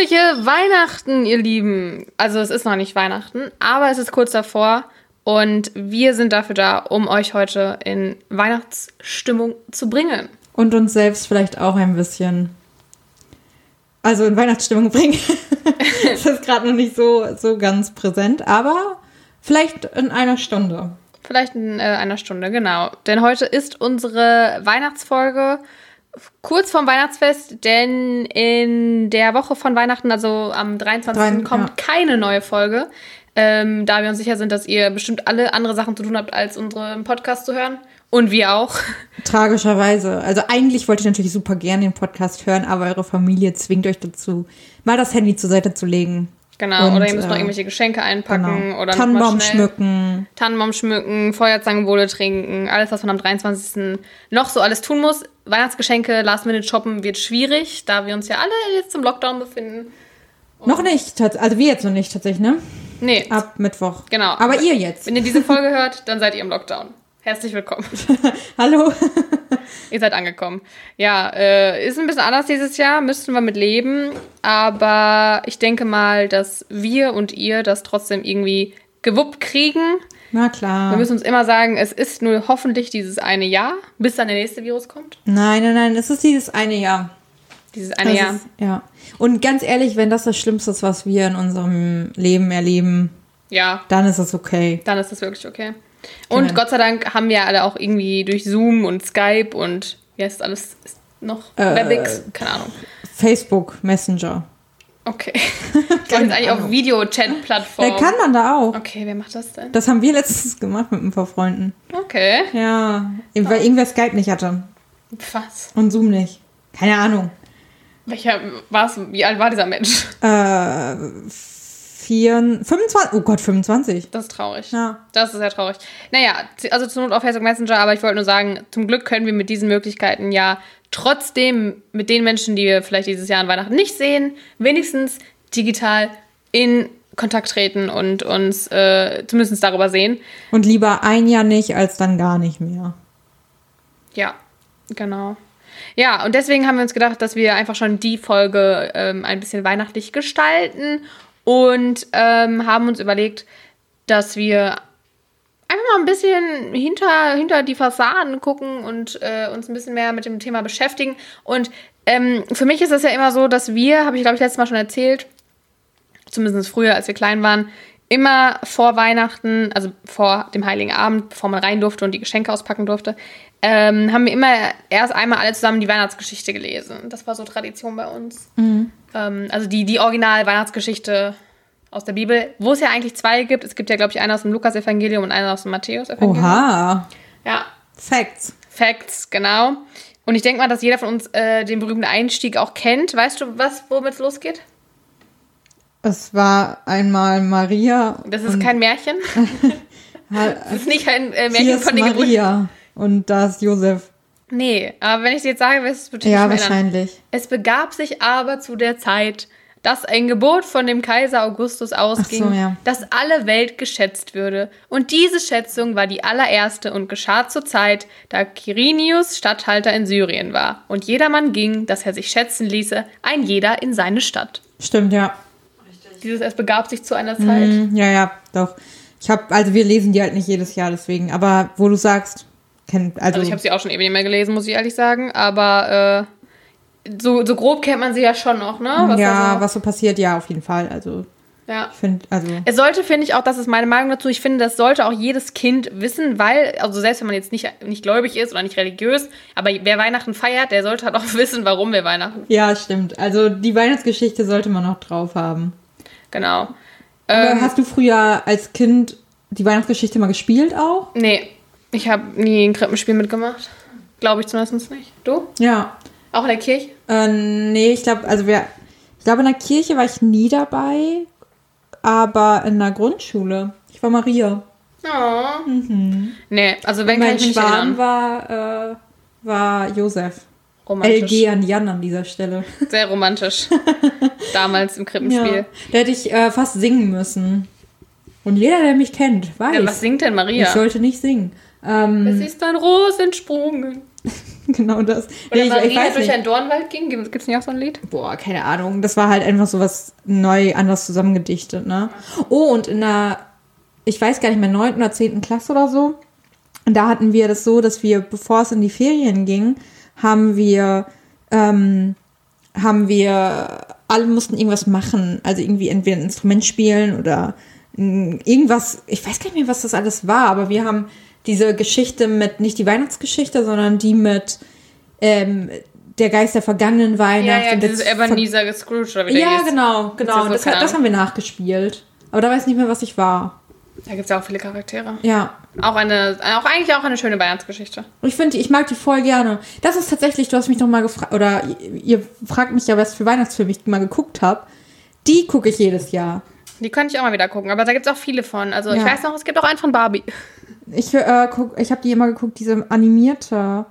Fröhliche Weihnachten, ihr Lieben. Also es ist noch nicht Weihnachten, aber es ist kurz davor und wir sind dafür da, um euch heute in Weihnachtsstimmung zu bringen. Und uns selbst vielleicht auch ein bisschen, also in Weihnachtsstimmung bringen. das ist gerade noch nicht so, so ganz präsent, aber vielleicht in einer Stunde. Vielleicht in äh, einer Stunde, genau. Denn heute ist unsere Weihnachtsfolge kurz vorm Weihnachtsfest, denn in der Woche von Weihnachten, also am 23. Drei- kommt ja. keine neue Folge. Ähm, da wir uns sicher sind, dass ihr bestimmt alle andere Sachen zu tun habt, als unseren Podcast zu hören. Und wir auch. Tragischerweise. Also eigentlich wollte ich natürlich super gerne den Podcast hören, aber eure Familie zwingt euch dazu, mal das Handy zur Seite zu legen. Genau. Und, oder ihr müsst noch äh, irgendwelche Geschenke einpacken. Genau. Oder noch Tannenbaum schmücken. Tannenbaum schmücken, Feuerzangenbowle trinken. Alles, was man am 23. noch so alles tun muss. Weihnachtsgeschenke, Last Minute shoppen wird schwierig, da wir uns ja alle jetzt im Lockdown befinden. Noch nicht, also wir jetzt noch nicht tatsächlich, ne? Nee, Ab Mittwoch. Genau. Aber ihr jetzt. Wenn ihr diese Folge hört, dann seid ihr im Lockdown. Herzlich willkommen. Hallo. ihr seid angekommen. Ja, äh, ist ein bisschen anders dieses Jahr, müssten wir mit leben. Aber ich denke mal, dass wir und ihr das trotzdem irgendwie gewuppt kriegen. Na klar. Wir müssen uns immer sagen, es ist nur hoffentlich dieses eine Jahr, bis dann der nächste Virus kommt. Nein, nein, nein, es ist dieses eine Jahr. Dieses eine Das Jahr. Ist, ja. Und ganz ehrlich, wenn das das Schlimmste ist, was wir in unserem Leben erleben, Ja, dann ist es okay. dann ist das wirklich okay. Und Genau. Gott sei Dank haben wir alle auch irgendwie durch Zoom und Skype und wie heißt alles noch? Äh, Webex? Keine Ahnung. Facebook, Messenger. Okay. Ich jetzt eigentlich auf Videochat-Plattform. Da kann man da auch. Okay, wer macht das denn? Das haben wir letztens gemacht mit ein paar Freunden. Okay. Ja, weil irgendwer Skype nicht hatte. Was? Und Zoom nicht. Keine Ahnung. Welcher war's? Wie alt war dieser Mensch? Äh, vier, 25, oh Gott, 25. Das ist traurig. Ja. Das ist sehr traurig. Naja, also zur Not auf Facebook Messenger, aber ich wollte nur sagen, zum Glück können wir mit diesen Möglichkeiten ja trotzdem mit den Menschen, die wir vielleicht dieses Jahr an Weihnachten nicht sehen, wenigstens digital in Kontakt treten und uns äh, zumindest darüber sehen. Und lieber ein Jahr nicht, als dann gar nicht mehr. Ja, genau. Ja, und deswegen haben wir uns gedacht, dass wir einfach schon die Folge ähm, ein bisschen weihnachtlich gestalten und ähm, haben uns überlegt, dass wir einfach mal ein bisschen hinter, hinter die Fassaden gucken und äh, uns ein bisschen mehr mit dem Thema beschäftigen. Und ähm, für mich ist es ja immer so, dass wir, habe ich glaube ich letztes Mal schon erzählt, zumindest früher, als wir klein waren, immer vor Weihnachten, also vor dem Heiligen Abend, bevor man rein durfte und die Geschenke auspacken durfte, ähm, haben wir immer erst einmal alle zusammen die Weihnachtsgeschichte gelesen. Das war so Tradition bei uns. Ähm, also die, die Original-Weihnachtsgeschichte aus der Bibel, wo es ja eigentlich zwei gibt. Es gibt ja, glaube ich, eine aus dem Lukas-Evangelium und eine aus dem Matthäus-Evangelium. Oha. Ja, Facts. Facts, genau. Und ich denke mal, dass jeder von uns äh, den berühmten Einstieg auch kennt. Weißt du, was, womit es losgeht? Es war einmal Maria. Das ist kein Märchen. Das ist nicht ein äh, Hier Märchen ist von den. Maria. Und da ist Josef. Nee, aber wenn ich es jetzt sage, wirst du es bestimmt Ja, wahrscheinlich. Es begab sich aber zu der Zeit, dass ein Gebot von dem Kaiser Augustus ausging, so, ja. dass alle Welt geschätzt würde. Und diese Schätzung war die allererste und geschah zur Zeit, da Quirinius Statthalter in Syrien war. Und jedermann ging, dass er sich schätzen ließe, ein jeder in seine Stadt. Stimmt, ja. Dieses Es begab sich zu einer Zeit. Mhm, ja, ja, doch. Ich habe, also wir lesen die halt nicht jedes Jahr, deswegen. Aber wo du sagst, kennt, also, Also ich habe sie auch schon ewig nicht mehr gelesen, muss ich ehrlich sagen. Aber äh, so, so grob kennt man sie ja schon noch, ne? ja, da so- was so passiert, ja, auf jeden Fall. Also ja. ich finde, also Es sollte, finde ich, auch, das ist meine Meinung dazu, ich finde, das sollte auch jedes Kind wissen, weil, also selbst wenn man jetzt nicht, nicht gläubig ist oder nicht religiös, aber wer Weihnachten feiert, der sollte halt auch wissen, warum wir Weihnachten. ja, stimmt. Also die Weihnachtsgeschichte sollte man noch drauf haben. Genau. Ähm, Hast du früher als Kind die Weihnachtsgeschichte mal gespielt auch? nee, ich habe nie ein Krippenspiel mitgemacht. Glaube ich zumindest nicht. Du? Ja. Auch in der Kirche? Äh, nee, ich glaube, also wir, ich glaube, in der Kirche war ich nie dabei, aber in der Grundschule. Ich war Maria. Oh. Nee, also wenn mein ich Schwan war, äh, war Josef. Romantisch. LG an Jan an dieser Stelle. Sehr romantisch. Damals im Ja. Krippenspiel. Da hätte ich äh, fast singen müssen. Und jeder, der mich kennt, weiß, Ja, was singt denn Maria? ich sollte nicht singen. Es Ähm, ist ein Ros entsprungen. genau das. Oder Nee, ich, ich Maria durch nicht. einen Dornwald ging. Gibt es nicht auch so ein Lied? Boah, keine Ahnung. Das war halt einfach so was neu, anders zusammengedichtet, ne? Oh, und in der, ich weiß gar nicht mehr, 9. oder 10. Klasse oder so, da hatten wir das so, dass wir, bevor es in die Ferien ging, haben wir, ähm, haben wir, alle mussten irgendwas machen. Also irgendwie entweder ein Instrument spielen oder irgendwas, ich weiß gar nicht mehr, was das alles war, aber wir haben diese Geschichte mit, nicht die Weihnachtsgeschichte, sondern die mit ähm, der Geist der vergangenen Weihnacht. Ja, ja, und dieses Ebenezer Scrooge oder wie der ja, hieß. genau, genau. Das, das Ahnung. haben wir nachgespielt. Aber da weiß ich nicht mehr, was ich war. Da gibt es ja auch viele Charaktere. Ja. Auch eine, auch eigentlich auch eine schöne Weihnachtsgeschichte. Und ich finde, ich mag die voll gerne. Das ist tatsächlich, du hast mich noch mal gefragt, oder ihr, ihr fragt mich ja, was für Weihnachtsfilme ich mal geguckt habe. Die gucke ich jedes Jahr. Die könnte ich auch mal wieder gucken, aber da gibt es auch viele von. Also ich Ja. weiß noch, es gibt auch einen von Barbie. Ich, äh, guck, ich habe die immer geguckt, diese animierte.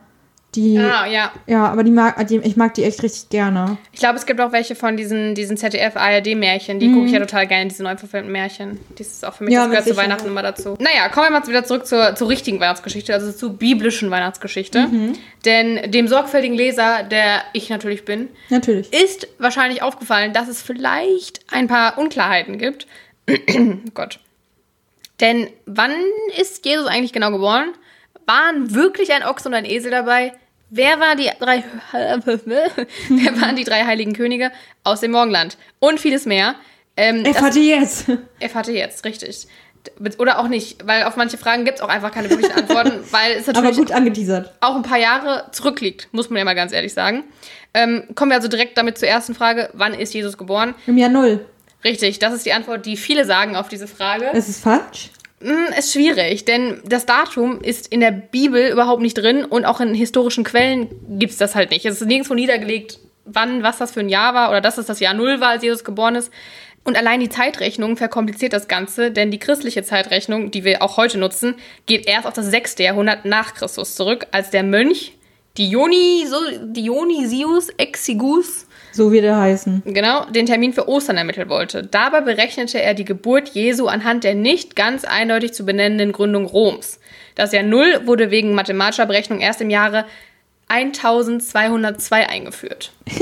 Die, Ah, ja. ja, aber die mag, die, ich mag die echt richtig gerne. Ich glaube, es gibt auch welche von diesen, diesen ZDF-ARD-Märchen. Die gucke ich ja total gerne, diese neu verfilmten Märchen. Das ist auch für mich, Mhm. Ja, das gehört zu. Weihnachten immer dazu. Naja, kommen wir mal wieder zurück zur, zur richtigen Weihnachtsgeschichte, also zur biblischen Weihnachtsgeschichte. Mhm. Denn dem sorgfältigen Leser, der ich natürlich bin, Natürlich. ist wahrscheinlich aufgefallen, dass es vielleicht ein paar Unklarheiten gibt. oh Gott. Denn wann ist Jesus eigentlich genau geboren? Waren wirklich ein Ochs und ein Esel dabei? Wer waren die drei, wer waren die drei heiligen Könige aus dem Morgenland? Und vieles mehr. Ähm, Er das- hatte jetzt. erfahrt ihr jetzt, richtig. Oder auch nicht, weil auf manche Fragen gibt es auch einfach keine wirklichen Antworten, weil es Aber natürlich gut angeteasert. auch ein paar Jahre zurückliegt, muss man ja mal ganz ehrlich sagen. Ähm, kommen wir also direkt damit zur ersten Frage. Wann ist Jesus geboren? Im Jahr null. Richtig, das ist die Antwort, die viele sagen auf diese Frage. Ist es falsch? Hm, ist schwierig, denn das Datum ist in der Bibel überhaupt nicht drin und auch in historischen Quellen gibt es das halt nicht. Es ist nirgendwo niedergelegt, wann, was das für ein Jahr war oder dass es das Jahr Null war, als Jesus geboren ist. Und allein die Zeitrechnung verkompliziert das Ganze, denn die christliche Zeitrechnung, die wir auch heute nutzen, geht erst auf das 6. Jahrhundert nach Christus zurück, als der Mönch Dionysius Exigus So wird er heißen. genau, den Termin für Ostern ermitteln wollte. Dabei berechnete er die Geburt Jesu anhand der nicht ganz eindeutig zu benennenden Gründung Roms. Das Jahr Null wurde wegen mathematischer Berechnung erst im Jahre 1202 eingeführt.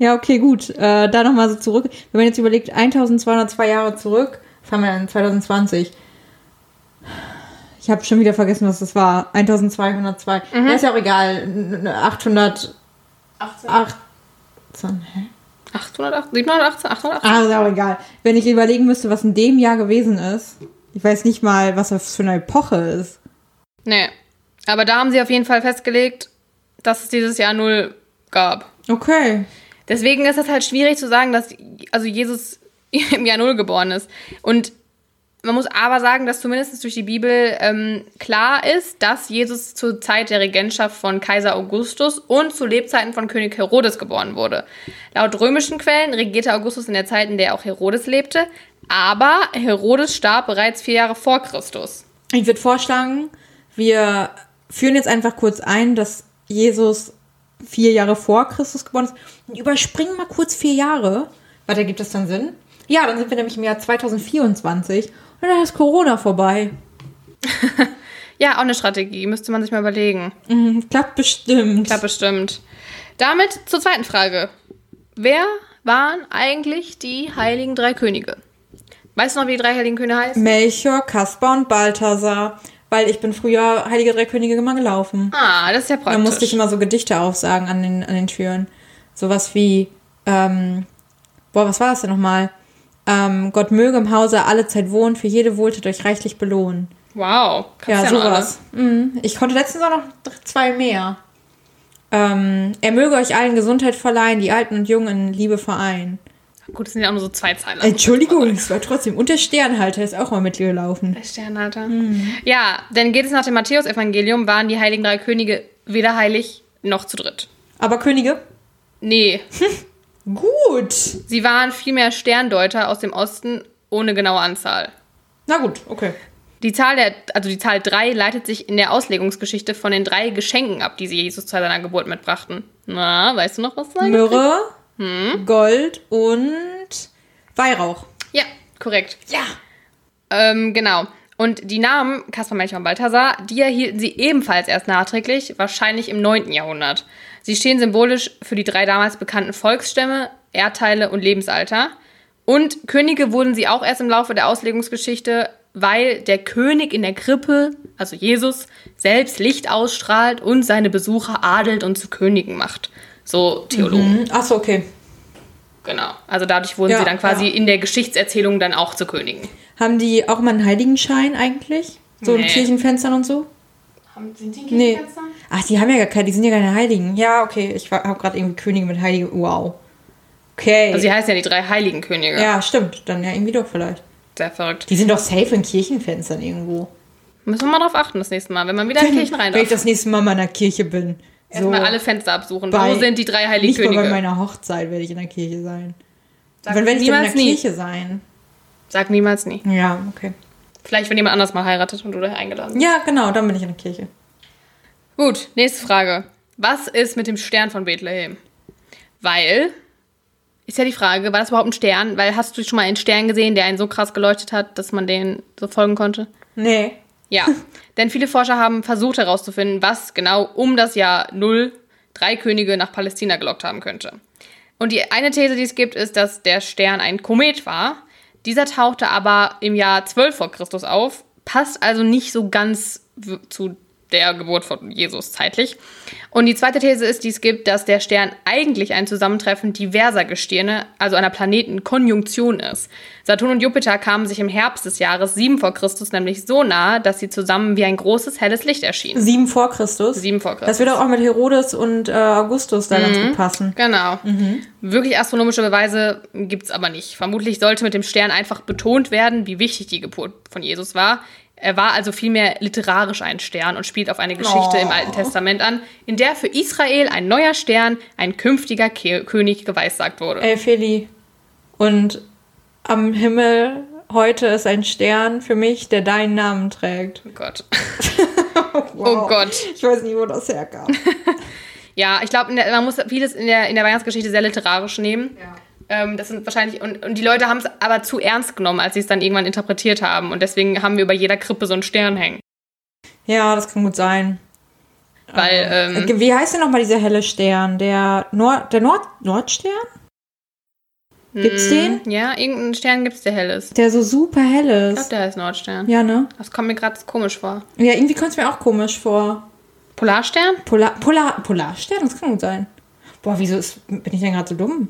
Ja, okay, gut. Äh, da nochmal so zurück. Wenn man jetzt überlegt, 1202 Jahre zurück, was haben wir dann 2020? Ich habe schon wieder vergessen, was das war. 1202. Ja, ist ja auch egal. N- n- 800. 18. Hä? 808, 718, 818? Ah, ist auch egal. Wenn ich überlegen müsste, was in dem Jahr gewesen ist, ich weiß nicht mal, was das für eine Epoche ist. Nee. Aber da haben sie auf jeden Fall festgelegt, dass es dieses Jahr Null gab. Okay. Deswegen ist es halt schwierig zu sagen, dass also Jesus im Jahr Null geboren ist. Und man muss aber sagen, dass zumindest durch die Bibel ähm, klar ist, dass Jesus zur Zeit der Regentschaft von Kaiser Augustus und zu Lebzeiten von König Herodes geboren wurde. Laut römischen Quellen regierte Augustus in der Zeit, in der auch Herodes lebte, aber Herodes starb bereits vier Jahre vor Christus. Ich würde vorschlagen, wir führen jetzt einfach kurz ein, dass Jesus vier Jahre vor Christus geboren ist und überspringen mal kurz vier Jahre. Warte, gibt das dann Sinn? Ja, dann sind wir nämlich im Jahr 2024 und dann ist Corona vorbei. Ja, auch eine Strategie, müsste man sich mal überlegen. Mhm, klappt bestimmt. Klappt bestimmt. Damit zur zweiten Frage. Wer waren eigentlich die heiligen drei Könige? Weißt du noch, wie die drei heiligen Könige heißen? Melchior, Kaspar und Balthasar. Weil ich bin früher Heilige Drei Könige immer gelaufen. Ah, das ist ja praktisch. Da musste ich immer so Gedichte aufsagen an den, an den Türen. Sowas wie, ähm, boah, was war das denn nochmal? Ähm, Gott möge im Hause alle Zeit wohnen, für jede Wohltat euch reichlich belohnen. wow. Ja, Kannst noch sowas. Mhm. Ich konnte letztens auch noch zwei mehr. Ähm, er möge euch allen Gesundheit verleihen, die Alten und Jungen in Liebe vereinen. Gut, das sind ja auch nur so zwei Zeilen. Entschuldigung, es war trotzdem. Und der Sternhalter ist auch mal mitgelaufen. Der Sternhalter. Ja, denn geht es nach dem Matthäusevangelium, waren die heiligen drei Könige weder heilig noch zu dritt. Aber Könige? Nee, Gut. sie waren vielmehr Sterndeuter aus dem Osten ohne genaue Anzahl. Na gut, okay. Die Zahl der, also die Zahl 3 leitet sich in der Auslegungsgeschichte von den drei Geschenken ab, die sie Jesus zu seiner Geburt mitbrachten. Na, weißt du noch, was da Myrrhe, Hm? Gold und Weihrauch. Ja, korrekt. Ja. Ähm, genau. Und die Namen Kaspar, Melchior und Balthasar, die erhielten sie ebenfalls erst nachträglich, wahrscheinlich im 9. Jahrhundert. Sie stehen symbolisch für die drei damals bekannten Volksstämme, Erdteile und Lebensalter. Und Könige wurden sie auch erst im Laufe der Auslegungsgeschichte, weil der König in der Krippe, also Jesus, selbst Licht ausstrahlt und seine Besucher adelt und zu Königen macht. So Theologen. Mhm. Achso, okay. Genau. Also dadurch wurden Ja, sie dann quasi ja. in der Geschichtserzählung dann auch zu Königen. Haben die auch mal einen Heiligenschein eigentlich? So in Nee. Kirchenfenstern und so? Sind die Nee. Ach, die haben ja gar keine, die sind ja keine Heiligen. Ja, okay. Ich habe gerade irgendwie Könige mit Heiligen. Wow. Okay. Also sie heißen ja die drei heiligen Könige. ja, stimmt. Dann ja irgendwie doch vielleicht. Sehr verrückt. Die sind doch safe in Kirchenfenstern irgendwo. Müssen wir mal drauf achten das nächste Mal, wenn man wieder in Kirchen rein Wenn ich das nächste Mal mal in der Kirche bin. So, Erstmal alle Fenster absuchen. bei- Wo sind die drei heiligen nicht Könige? bei meiner Hochzeit werde ich in der Kirche sein. Sag Wann werde ich in niemals der nie. Kirche sein? Sag niemals nie. Ja, okay. Vielleicht, wenn jemand anders mal heiratet und du da eingeladen bist. Ja, genau, dann bin ich in der Kirche. Gut, nächste Frage. Was ist mit dem Stern von Bethlehem? Weil, ist ja die Frage, war das überhaupt ein Stern? Weil hast du schon mal einen Stern gesehen, der einen so krass geleuchtet hat, dass man den so folgen konnte? Nee. Ja, denn viele Forscher haben versucht herauszufinden, was genau um das Jahr 0 drei Könige nach Palästina gelockt haben könnte. Und die eine These, die es gibt, ist, dass der Stern ein Komet war. Dieser tauchte aber im Jahr 12 vor Christus auf, passt also nicht so ganz zu der Geburt von Jesus zeitlich. Und die zweite These ist, die es gibt, dass der Stern eigentlich ein Zusammentreffen diverser Gestirne, also einer Planetenkonjunktion ist. Saturn und Jupiter kamen sich im Herbst des Jahres 7 vor Christus nämlich so nahe, dass sie zusammen wie ein großes helles Licht erschienen. Sieben vor Christus. 7 vor Christus. Das würde auch mit Herodes und äh, Augustus da ganz gut passen. Genau. Wirklich astronomische Beweise gibt es aber nicht. Vermutlich sollte mit dem Stern einfach betont werden, wie wichtig die Geburt von Jesus war. Er war also vielmehr literarisch ein Stern und spielt auf eine Geschichte Oh. im Alten Testament an, in der für Israel ein neuer Stern, ein künftiger Ke König geweissagt wurde. Ey, Feli. Und am Himmel heute ist ein Stern für mich, der deinen Namen trägt. Oh Gott. Wow. Oh Gott. Ich weiß nicht, wo das herkam. Ja, ich glaube, man muss vieles in der, in der Weihnachtsgeschichte sehr literarisch nehmen. Ähm, das sind wahrscheinlich, und, und die Leute haben es aber zu ernst genommen, als sie es dann irgendwann interpretiert haben. Und deswegen haben wir über jeder Krippe so einen Stern hängen. ja, das kann gut sein. Weil, ähm, Äh, Wie heißt denn nochmal dieser helle Stern? Der, Nord, der Nord, Nordstern? Gibt's den? Ja, irgendeinen Stern gibt es, der hell ist. Der so super hell Ich glaube, ist. der heißt Nordstern. Ja, ne? Das kommt mir gerade komisch vor. Ja, irgendwie kommt es mir auch komisch vor. Polarstern? Polar, Polar, Polarstern, das kann gut sein. Boah, wieso ist, bin ich denn gerade so dumm?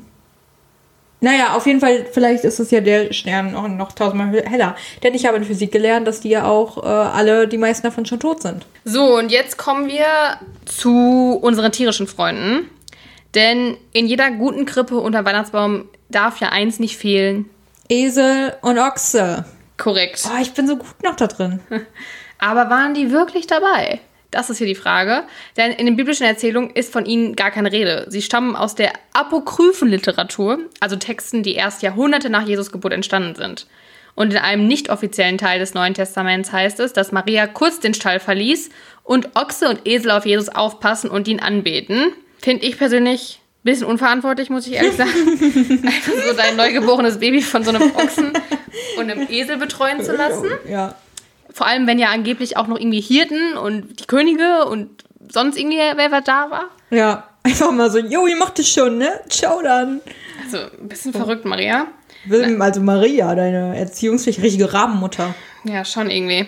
Naja, auf jeden Fall, vielleicht ist es ja der Stern noch, noch tausendmal heller. Denn ich habe in Physik gelernt, dass die ja auch äh, alle, die meisten davon schon tot sind. So, und jetzt kommen wir zu unseren tierischen Freunden. Denn in jeder guten Krippe unter Weihnachtsbaum darf ja eins nicht fehlen. Esel und Ochse. Korrekt. Oh, ich bin so gut noch da drin. Aber waren die wirklich dabei? Das ist hier die Frage. Denn in den biblischen Erzählungen ist von ihnen gar keine Rede. Sie stammen aus der apokryphen Literatur, also Texten, die erst Jahrhunderte nach Jesus Geburt entstanden sind. Und in einem nicht offiziellen Teil des Neuen Testaments heißt es, dass Maria kurz den Stall verließ und Ochse und Esel auf Jesus aufpassen und ihn anbeten. Finde ich persönlich ein bisschen unverantwortlich, muss ich ehrlich sagen. Einfach so dein neugeborenes Baby von so einem Ochsen und einem Esel betreuen zu lassen. Ja. Vor allem, wenn ja angeblich auch noch irgendwie Hirten und die Könige und sonst irgendwie wer wer da war. Ja. Einfach mal so, jo, ihr macht es schon, ne? Ciao dann. Also ein bisschen verrückt, Maria. Wilm, also Maria, deine erziehungsfähige Rabenmutter. Ja, schon irgendwie.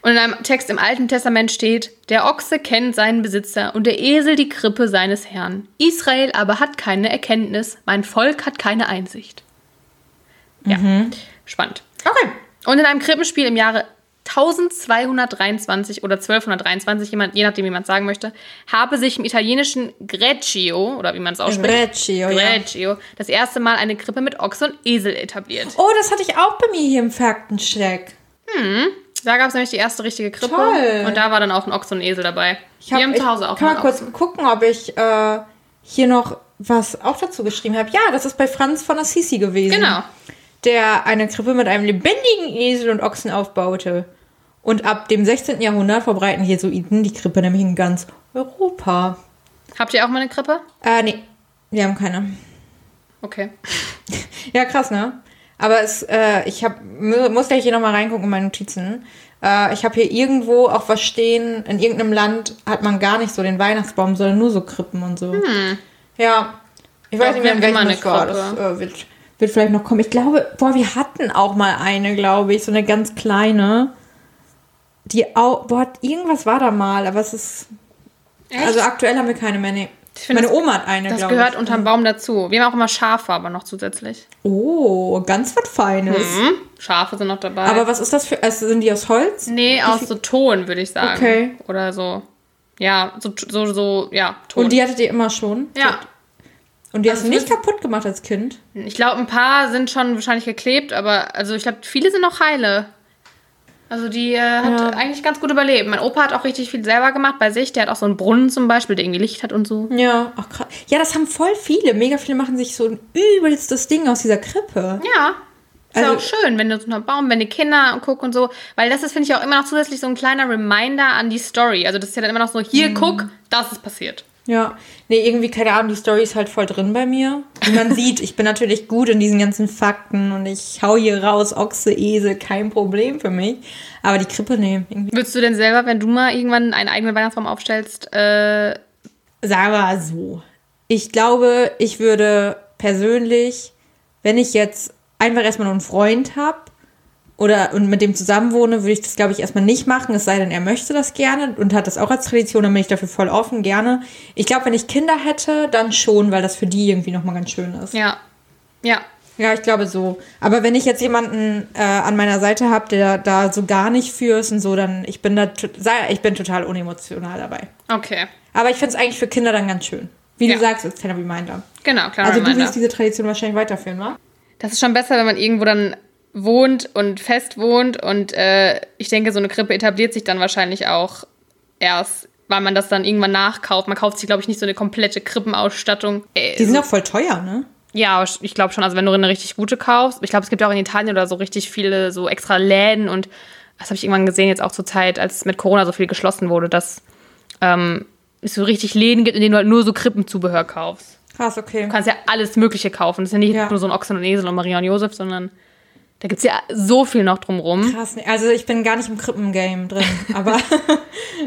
Und in einem Text im Alten Testament steht, der Ochse kennt seinen Besitzer und der Esel die Krippe seines Herrn. Israel aber hat keine Erkenntnis, mein Volk hat keine Einsicht. Ja, spannend. Okay. Und in einem Krippenspiel im Jahre 1223 oder 1223, jemand, je nachdem, wie man es sagen möchte, habe sich im italienischen Greccio, oder wie man es ausspricht, Greccio, ja. Greccio, das erste Mal eine Krippe mit Ochse und Esel etabliert. Oh, das hatte ich auch bei mir hier im Faktencheck. Da gab es nämlich die erste richtige Krippe. Toll. Und da war dann auch ein Ochse und ein Esel dabei. Ich hab, Wir haben zu Hause auch Kann mal kurz gucken, ob ich äh, hier noch was auch dazu geschrieben habe. Ja, das ist bei Franz von Assisi gewesen. Genau. Der eine Krippe mit einem lebendigen Esel und Ochsen aufbaute. Und ab dem 16. Jahrhundert verbreiten Jesuiten die Krippe nämlich in ganz Europa. Habt ihr auch mal eine Krippe? Äh, nee, wir haben keine. Okay. Ja, krass, ne? Aber es, äh, ich hab, mu- muss gleich hier nochmal reingucken in meine Notizen. Äh, ich habe hier irgendwo auch was stehen, in irgendeinem Land hat man gar nicht so den Weihnachtsbaum, sondern nur so Krippen und so. Ja, ich weiß nicht mehr, in welchem das war. Das äh, wird, wird vielleicht noch kommen. Ich glaube, boah, wir hatten auch mal eine, glaube ich, so eine ganz kleine. Die auch, boah, irgendwas war da mal, aber es ist. Echt? Also aktuell haben wir keine mehr. Nee. Ich finde, Meine Oma hat eine, Das gehört ich. unterm Baum dazu. Wir haben auch immer Schafe, aber noch zusätzlich. Oh, ganz was Feines. Hm? Schafe sind noch dabei. Aber was ist das für. Also sind die aus Holz? nee, aus so Ton, würde ich sagen. Okay. Oder so. Ja, so, so, so ja, Ton. Und die hattet ihr immer schon? ja. Und die hast Also du nicht kaputt gemacht als Kind? Ich glaube, ein paar sind schon wahrscheinlich geklebt, aber also ich glaube, viele sind noch heile. Also die äh, hat Ja. eigentlich ganz gut überlebt. Mein Opa hat auch richtig viel selber gemacht bei sich. Der hat auch so einen Brunnen zum Beispiel, der irgendwie Licht hat und so. Ja, ach krass. Ja, das haben voll viele. Mega viele machen sich so ein übelstes Ding aus dieser Krippe. Ja. Ist Also- auch schön, wenn du so einen Baum, wenn die Kinder gucken und so. Weil das ist, finde ich, auch immer noch zusätzlich so ein kleiner Reminder an die Story. Also das ist ja dann immer noch so, hier, guck, das ist passiert. Ja. Nee, irgendwie, keine Ahnung, die Story ist halt voll drin bei mir. Wie man sieht, ich bin natürlich gut in diesen ganzen Fakten und ich hau hier raus, Ochse, Esel, kein Problem für mich. Aber die Krippe, nee, irgendwie. Würdest du denn selber, wenn du mal irgendwann einen eigenen Weihnachtsbaum aufstellst, äh, Sagen wir mal so. Ich glaube, ich würde persönlich, wenn ich jetzt einfach erstmal nur einen Freund habe oder und mit dem zusammenwohne, würde ich das, glaube ich, erstmal nicht machen, es sei denn, er möchte das gerne und hat das auch als Tradition, dann bin ich dafür voll offen, gerne. Ich glaube, wenn ich Kinder hätte, dann schon, weil das für die irgendwie nochmal ganz schön ist. ja. Ja. Ja, ich glaube so. Aber wenn ich jetzt jemanden äh, an meiner Seite habe, der da so gar nicht für ist und so, dann ich bin da ich bin total unemotional dabei. Okay. Aber ich finde es eigentlich für Kinder dann ganz schön. Wie Ja. du sagst, als kleiner Reminder. Genau, klar. Also du willst diese Tradition wahrscheinlich weiterführen, wa? Das ist schon besser, wenn man irgendwo dann wohnt und fest wohnt. Und äh, ich denke, so eine Krippe etabliert sich dann wahrscheinlich auch erst, weil man das dann irgendwann nachkauft. Man kauft sich, glaube ich, nicht so eine komplette Krippenausstattung. Äh, Die sind auch voll teuer, ne? ja, ich glaube schon. Also wenn du eine richtig gute kaufst. Ich glaube, es gibt ja auch in Italien oder so richtig viele so extra Läden. Und das habe ich irgendwann gesehen, jetzt auch zur Zeit, als mit Corona so viel geschlossen wurde, dass ähm, es so richtig Läden gibt, in denen du halt nur so Krippenzubehör kaufst. Krass, okay. Du kannst ja alles Mögliche kaufen. Das ist ja nicht Ja. nur so ein Ochsen und Esel und Maria und Josef, sondern da gibt es ja so viel noch drumrum. Krass, also ich bin gar nicht im Krippengame drin, aber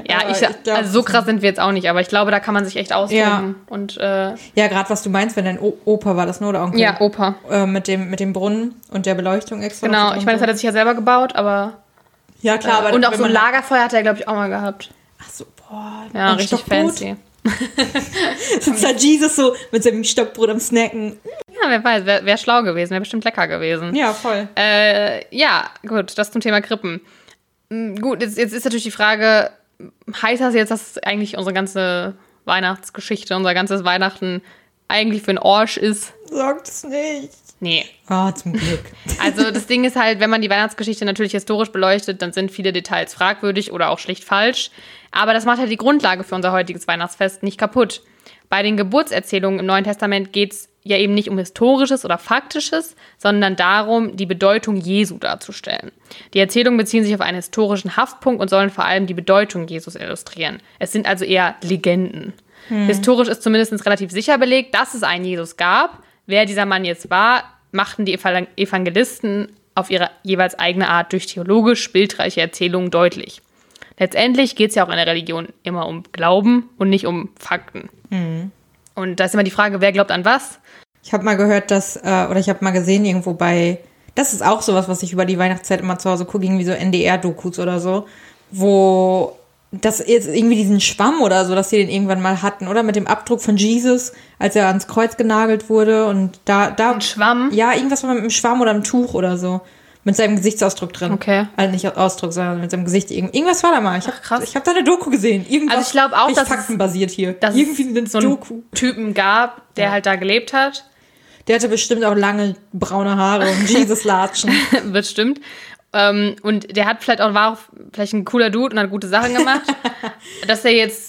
Ja, Aber ich, ich glaub, also so krass sind wir jetzt auch nicht, aber ich glaube, da kann man sich echt austoben. Ja. Und äh, ja, gerade was du meinst, wenn dein Opa war das, ne, oder Onkel? ja, Opa. Äh, mit, dem, mit dem Brunnen und der Beleuchtung extra. Genau, ich meine, das hat er sich ja selber gebaut, aber. Ja, klar, aber und auch so ein Lagerfeuer hat er, glaube ich, auch mal gehabt. Ach so, boah. Ja, richtig Stockbrot? fancy. Sitzt da Jesus so mit seinem Stockbrot am Snacken. Ja, wer weiß, wäre wär schlau gewesen, wäre bestimmt lecker gewesen. Ja, voll. Äh, ja, gut, das zum Thema Krippen. Mm, Gut, jetzt, jetzt ist natürlich die Frage, heißt das jetzt, dass eigentlich unsere ganze Weihnachtsgeschichte, unser ganzes Weihnachten eigentlich für ein Orsch ist? Sagt es nicht. Nee. Ah, zum Glück. Also das Ding ist halt, wenn man die Weihnachtsgeschichte natürlich historisch beleuchtet, dann sind viele Details fragwürdig oder auch schlicht falsch. Aber das macht halt die Grundlage für unser heutiges Weihnachtsfest nicht kaputt. Bei den Geburtserzählungen im Neuen Testament geht es ja eben nicht um Historisches oder Faktisches, sondern darum, die Bedeutung Jesu darzustellen. Die Erzählungen beziehen sich auf einen historischen Haftpunkt und sollen vor allem die Bedeutung Jesus illustrieren. Es sind also eher Legenden. Historisch ist zumindest relativ sicher belegt, dass es einen Jesus gab. Wer dieser Mann jetzt war, machten die Evangel- Evangelisten auf ihre jeweils eigene Art durch theologisch bildreiche Erzählungen deutlich. Letztendlich geht es ja auch in der Religion immer um Glauben und nicht um Fakten. Und da ist immer die Frage, wer glaubt an was? Ich habe mal gehört, dass, äh, oder ich habe mal gesehen irgendwo bei, das ist auch sowas, was ich über die Weihnachtszeit immer zu Hause gucke, irgendwie so NDR-Dokus oder so, wo das jetzt irgendwie diesen Schwamm oder so, dass sie den irgendwann mal hatten, oder? Mit dem Abdruck von Jesus, als er ans Kreuz genagelt wurde und da, da. Ein Schwamm? Ja, irgendwas war mit einem Schwamm oder einem Tuch oder so. Mit seinem Gesichtsausdruck drin. Okay. Also nicht Ausdruck, sondern mit seinem Gesicht. Irgend- Irgendwas war da mal. Ich habe krass. ich hab da eine Doku gesehen. Irgendwas Also ich glaub auch, dass faktenbasiert hier. Dass Irgendwie es eine so einen Doku. Typen gab, der halt da gelebt hat. Der hatte bestimmt auch lange braune Haare und Jesus-Latschen. Bestimmt. Ähm, und der hat vielleicht auch, war auch vielleicht ein cooler Dude und hat gute Sachen gemacht. dass er jetzt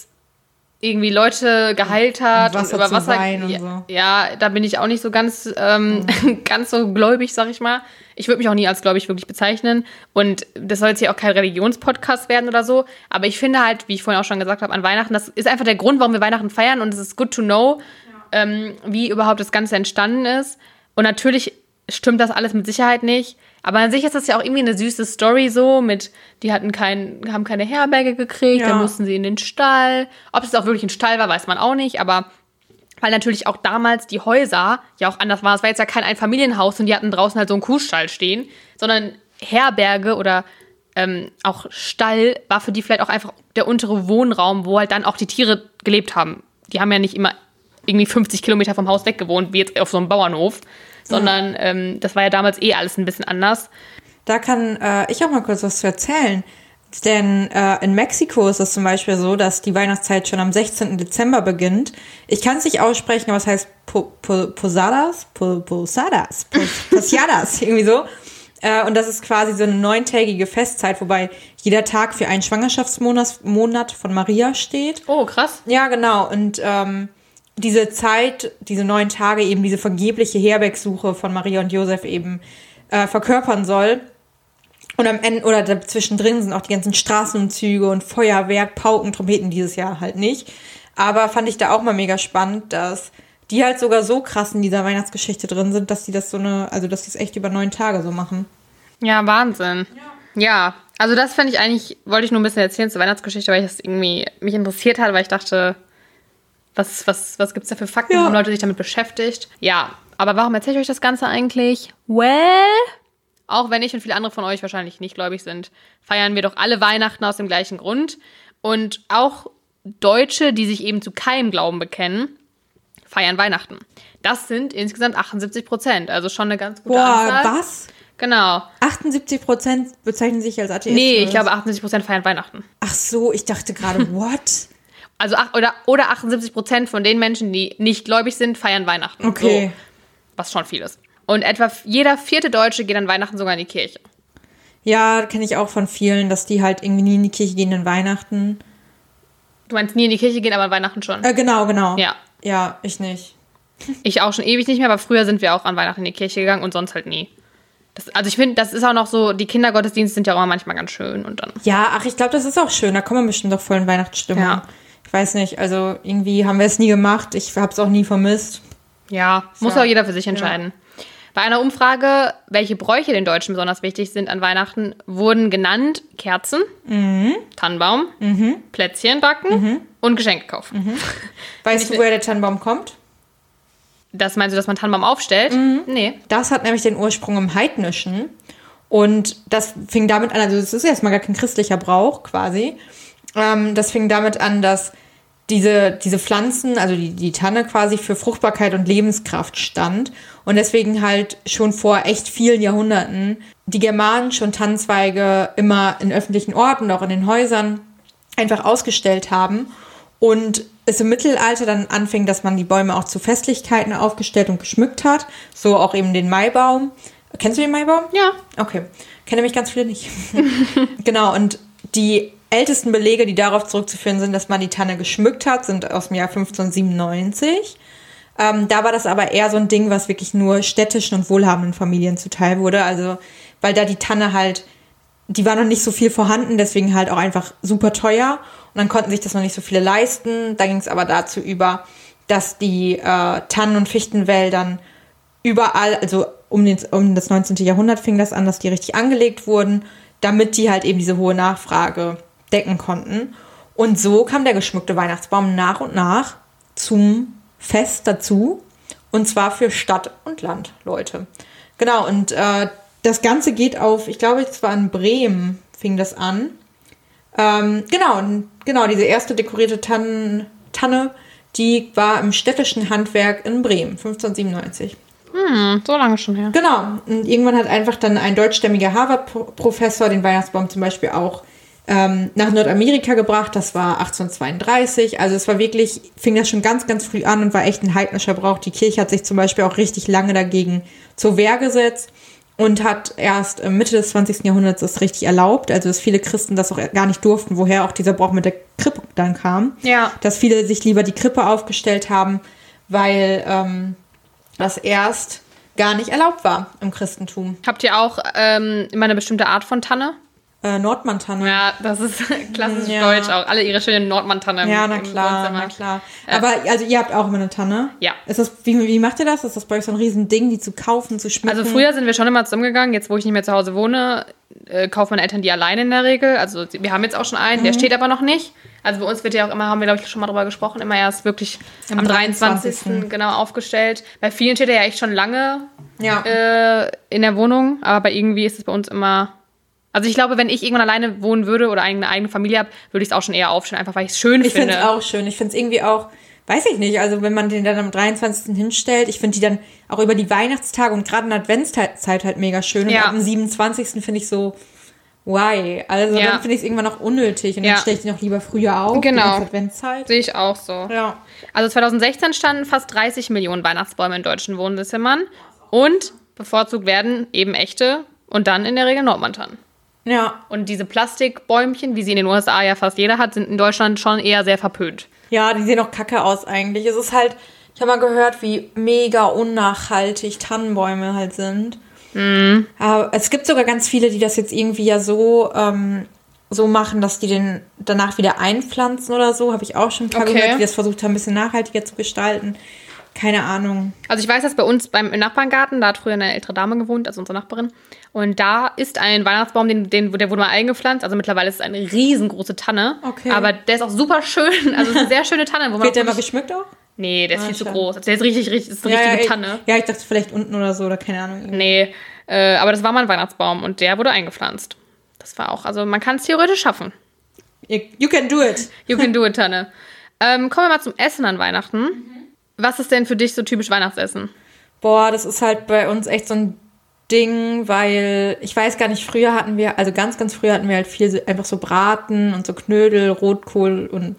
irgendwie Leute geheilt hat Und und, über Wasser. Wein und ja, so. ja, da bin ich auch nicht so ganz, ähm, ganz so gläubig, sag ich mal. Ich würde mich auch nie als gläubig wirklich bezeichnen. Und das soll jetzt hier auch kein Religionspodcast werden oder so. Aber ich finde halt, wie ich vorhin auch schon gesagt habe, an Weihnachten, das ist einfach der Grund, warum wir Weihnachten feiern. Und es ist good to know, ähm, wie überhaupt das Ganze entstanden ist. Und natürlich stimmt das alles mit Sicherheit nicht. Aber an sich ist das ja auch irgendwie eine süße Story so mit, die hatten kein, haben keine Herberge gekriegt, Ja. dann mussten sie in den Stall. Ob es auch wirklich ein Stall war, weiß man auch nicht, aber weil natürlich auch damals die Häuser ja auch anders waren. Es war jetzt ja kein Einfamilienhaus und die hatten draußen halt so einen Kuhstall stehen, sondern Herberge oder ähm, auch Stall war für die vielleicht auch einfach der untere Wohnraum, wo halt dann auch die Tiere gelebt haben. Die haben ja nicht immer irgendwie 50 Kilometer vom Haus weg gewohnt, wie jetzt auf so einem Bauernhof, sondern ähm, das war ja damals eh alles ein bisschen anders. Da kann äh, ich auch mal kurz was zu erzählen. Denn äh, in Mexiko ist es zum Beispiel so, dass die Weihnachtszeit schon am 16. Dezember beginnt. Ich kann es nicht aussprechen, aber es heißt po, po, Posadas? Po, Posadas? Pos, Posadas, irgendwie so. Äh, und das ist quasi so eine neuntägige Festzeit, wobei jeder Tag für einen Schwangerschaftsmonat Monat von Maria steht. Oh, krass. Ja, genau. Und ähm, diese Zeit, diese neun Tage eben diese vergebliche Herbergsuche von Maria und Josef eben äh, verkörpern soll. Und am Ende oder dazwischendrin sind auch die ganzen Straßenumzüge und Feuerwerk, Pauken, Trompeten dieses Jahr halt nicht. Aber fand ich da auch mal mega spannend, dass die halt sogar so krass in dieser Weihnachtsgeschichte drin sind, dass die das so eine, also dass die es echt über neun Tage so machen. Ja, Wahnsinn. Ja, also das fände ich eigentlich, wollte ich nur ein bisschen erzählen zur Weihnachtsgeschichte, weil ich das irgendwie mich interessiert hat, weil ich dachte, was, was, was gibt es da für Fakten? Ja. Haben Leute sich damit beschäftigt? Ja, aber warum erzähle ich euch das Ganze eigentlich? Well, auch wenn ich und viele andere von euch wahrscheinlich nicht gläubig sind, feiern wir doch alle Weihnachten aus dem gleichen Grund. Und auch Deutsche, die sich eben zu keinem Glauben bekennen, feiern Weihnachten. Das sind insgesamt 78 Prozent, also schon eine ganz gute Boah, Anzahl. was? Genau. 78 Prozent bezeichnen sich als Atheisten. Nee, ich glaube was? 78 Prozent feiern Weihnachten. Ach so, ich dachte gerade, what? Also ach, oder, oder 78 Prozent von den Menschen, die nicht gläubig sind, feiern Weihnachten. Okay. So, was schon viel ist. Und etwa jeder vierte Deutsche geht an Weihnachten sogar in die Kirche. Ja, kenne ich auch von vielen, dass die halt irgendwie nie in die Kirche gehen an Weihnachten. Du meinst nie in die Kirche gehen, aber an Weihnachten schon. Äh, genau, genau. Ja. Ja, ich nicht. Ich auch schon ewig nicht mehr, aber früher sind wir auch an Weihnachten in die Kirche gegangen und sonst halt nie. Das, also ich finde, das ist auch noch so, die Kindergottesdienste sind ja auch manchmal ganz schön und dann. Ja, ach, ich glaube, das ist auch schön. Da kommen wir bestimmt doch voll in Weihnachtsstimmung. Ja. Ich weiß nicht, also irgendwie haben wir es nie gemacht. Ich habe es auch nie vermisst. Ja, muss Ja. auch jeder für sich entscheiden. Bei einer Umfrage, welche Bräuche den Deutschen besonders wichtig sind an Weihnachten, wurden genannt Kerzen, Tannenbaum, Plätzchen backen und Geschenke kaufen. Weißt du, woher der Tannenbaum kommt? Das meinst du, dass man Tannenbaum aufstellt? Nee. Das hat nämlich den Ursprung im Heidnischen. Und das fing damit an, also es ist erstmal gar kein christlicher Brauch quasi. Ähm, das fing damit an, dass diese, diese Pflanzen, also die, die Tanne quasi für Fruchtbarkeit und Lebenskraft stand. Und deswegen halt schon vor echt vielen Jahrhunderten die Germanen schon Tannenzweige immer in öffentlichen Orten, auch in den Häusern einfach ausgestellt haben. Und es im Mittelalter dann anfing, dass man die Bäume auch zu Festlichkeiten aufgestellt und geschmückt hat. So auch eben den Maibaum. Kennst du den Maibaum? Ja. Okay. Kenne mich ganz viele nicht. genau, und die ältesten Belege, die darauf zurückzuführen sind, dass man die Tanne geschmückt hat, sind aus dem Jahr 1597. Ähm, da war das aber eher so ein Ding, was wirklich nur städtischen und wohlhabenden Familien zuteil wurde. Also, weil da die Tanne halt, die war noch nicht so viel vorhanden, deswegen halt auch einfach super teuer. Und dann konnten sich das noch nicht so viele leisten. Da ging es aber dazu über, dass die äh, Tannen- und Fichtenwäldern überall, also um, den, um das 19. Jahrhundert fing das an, dass die richtig angelegt wurden, damit die halt eben diese hohe Nachfrage decken konnten. Und so kam der geschmückte Weihnachtsbaum nach und nach zum Fest dazu. Und zwar für Stadt und Land, Leute. Genau, und äh, das Ganze geht auf, ich glaube, es war in Bremen, fing das an. Ähm, genau, und genau, diese erste dekorierte Tannen, Tanne, die war im städtischen Handwerk in Bremen, 1597. Hm, so lange schon her. Genau. Und irgendwann hat einfach dann ein deutschstämmiger Harvard-Professor den Weihnachtsbaum zum Beispiel auch ähm, nach Nordamerika gebracht. Das war 1832. Also es war wirklich, fing das schon ganz, ganz früh an und war echt ein heidnischer Brauch. Die Kirche hat sich zum Beispiel auch richtig lange dagegen zur Wehr gesetzt und hat erst äh, Mitte des 20. Jahrhunderts das richtig erlaubt. Also dass viele Christen das auch gar nicht durften, woher auch dieser Brauch mit der Krippe dann kam. Ja. Dass viele sich lieber die Krippe aufgestellt haben, weil ähm, das erst gar nicht erlaubt war im Christentum. Habt ihr auch ähm, immer eine bestimmte Art von Tanne? Äh, Nordmantanne. Ja, das ist klassisch Ja. deutsch auch. Alle ihre schönen Nordmann-Tannen Ja, im- na klar, Wohnzimmer. na klar. Aber also ihr habt auch immer eine Tanne? Ja. Ist das, wie, wie macht ihr das? Ist das bei euch so ein Riesending, die zu kaufen, zu schmücken? Also früher sind wir schon immer zusammengegangen. Jetzt, wo ich nicht mehr zu Hause wohne, äh, kaufen meine Eltern die alleine in der Regel. Also wir haben jetzt auch schon einen, Mhm. der steht aber noch nicht. Also bei uns wird ja auch immer, haben wir glaube ich schon mal drüber gesprochen, immer erst wirklich am, Am 23. 23.. genau aufgestellt. Bei vielen steht er ja echt schon lange Ja. äh, in der Wohnung, aber irgendwie ist es bei uns immer. Also ich glaube, wenn ich irgendwann alleine wohnen würde oder eine eigene Familie habe, würde ich es auch schon eher aufstellen, einfach weil ich es schön Ich finde finde. es auch schön. Ich finde es irgendwie auch, weiß ich nicht, also wenn man den dann am 23. hinstellt, ich finde die dann auch über die Weihnachtstage und gerade in der Adventszeit halt mega schön. Und Ja. ab dem 27. finde ich so, why? Also Ja. dann finde ich es irgendwann noch unnötig und Ja. dann stelle ich die noch lieber früher auf. Genau. Adventszeit. Sehe ich auch so. Ja. Also 2016 standen fast 30 Millionen Weihnachtsbäume in deutschen Wohnzimmern und bevorzugt werden eben echte und dann in der Regel Nordmantannen. Ja. Und diese Plastikbäumchen, wie sie in den USA ja fast jeder hat, sind in Deutschland schon eher sehr verpönt. Ja, die sehen auch kacke aus eigentlich. Es ist halt, ich habe mal gehört, wie mega unnachhaltig Tannenbäume halt sind. Mhm. Aber es gibt sogar ganz viele, die das jetzt irgendwie ja so, ähm, so machen, dass die den danach wieder einpflanzen oder so. Habe ich auch schon ein paar Okay. gehört, die das versucht haben, ein bisschen nachhaltiger zu gestalten. Keine Ahnung. Also ich weiß, dass bei uns beim Nachbarngarten, da hat früher eine ältere Dame gewohnt, also unsere Nachbarin, und da ist ein Weihnachtsbaum, den, den, der wurde mal eingepflanzt. Also mittlerweile ist es eine riesengroße Tanne. Okay. Aber der ist auch super schön. Also es ist eine sehr schöne Tanne. Wo man Wird der mal geschmückt auch? Nee, der ist Ah, viel zu schade. groß. Also der ist richtig, richtig, ist eine richtige ja, Tanne. Ich, ja, ich dachte vielleicht unten oder so oder keine Ahnung. Nee, äh, aber das war mal ein Weihnachtsbaum und der wurde eingepflanzt. Das war auch, also man kann es theoretisch schaffen. You, you can do it. You can do it, Tanne. Ähm, kommen wir mal zum Essen an Weihnachten. Was ist denn für dich so typisch Weihnachtsessen? Boah, das ist halt bei uns echt so ein Ding, weil ich weiß gar nicht, früher hatten wir, also ganz, ganz früher hatten wir halt viel einfach so Braten und so Knödel, Rotkohl und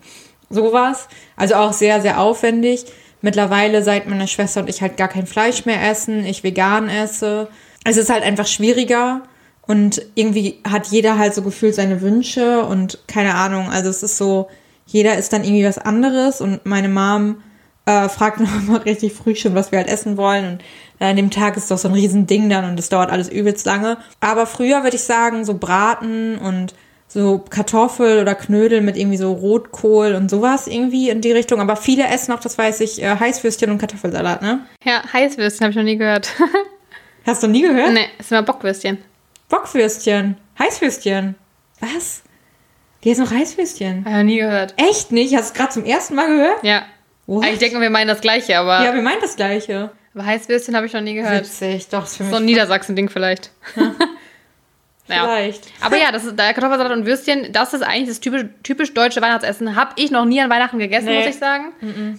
sowas. Also auch sehr, sehr aufwendig. Mittlerweile, seit meine Schwester und ich halt gar kein Fleisch mehr essen, ich vegan esse. Es ist halt einfach schwieriger und irgendwie hat jeder halt so gefühlt seine Wünsche und keine Ahnung. Also es ist so, jeder ist dann irgendwie was anderes und meine Mom äh, fragt noch immer richtig früh schon, was wir halt essen wollen. Und äh, an dem Tag ist doch so ein Riesending dann und es dauert alles übelst lange. Aber früher würde ich sagen, so Braten und so Kartoffel oder Knödel mit irgendwie so Rotkohl und sowas irgendwie in die Richtung. Aber viele essen auch, das weiß ich, äh, Heißwürstchen und Kartoffelsalat, ne? Ja, Heißwürstchen habe ich noch nie gehört. Hast du nie gehört? nee, ist immer Bockwürstchen. Bockwürstchen, Heißwürstchen. Was? Die essen noch Heißwürstchen? Habe ich noch nie gehört. Echt nicht? Hast du es gerade zum ersten Mal gehört? Ja. What? Ich denke, wir meinen das Gleiche, aber, Ja, wir meinen das Gleiche. aber Heißwürstchen habe ich noch nie gehört. Witzig, doch, ist für mich So ein Niedersachsen-Ding vielleicht. ja. vielleicht. Aber ja, das ist der Kartoffelsalat und Würstchen, das ist eigentlich das typisch, typisch deutsche Weihnachtsessen. Habe ich noch nie an Weihnachten gegessen, Nee. muss ich sagen.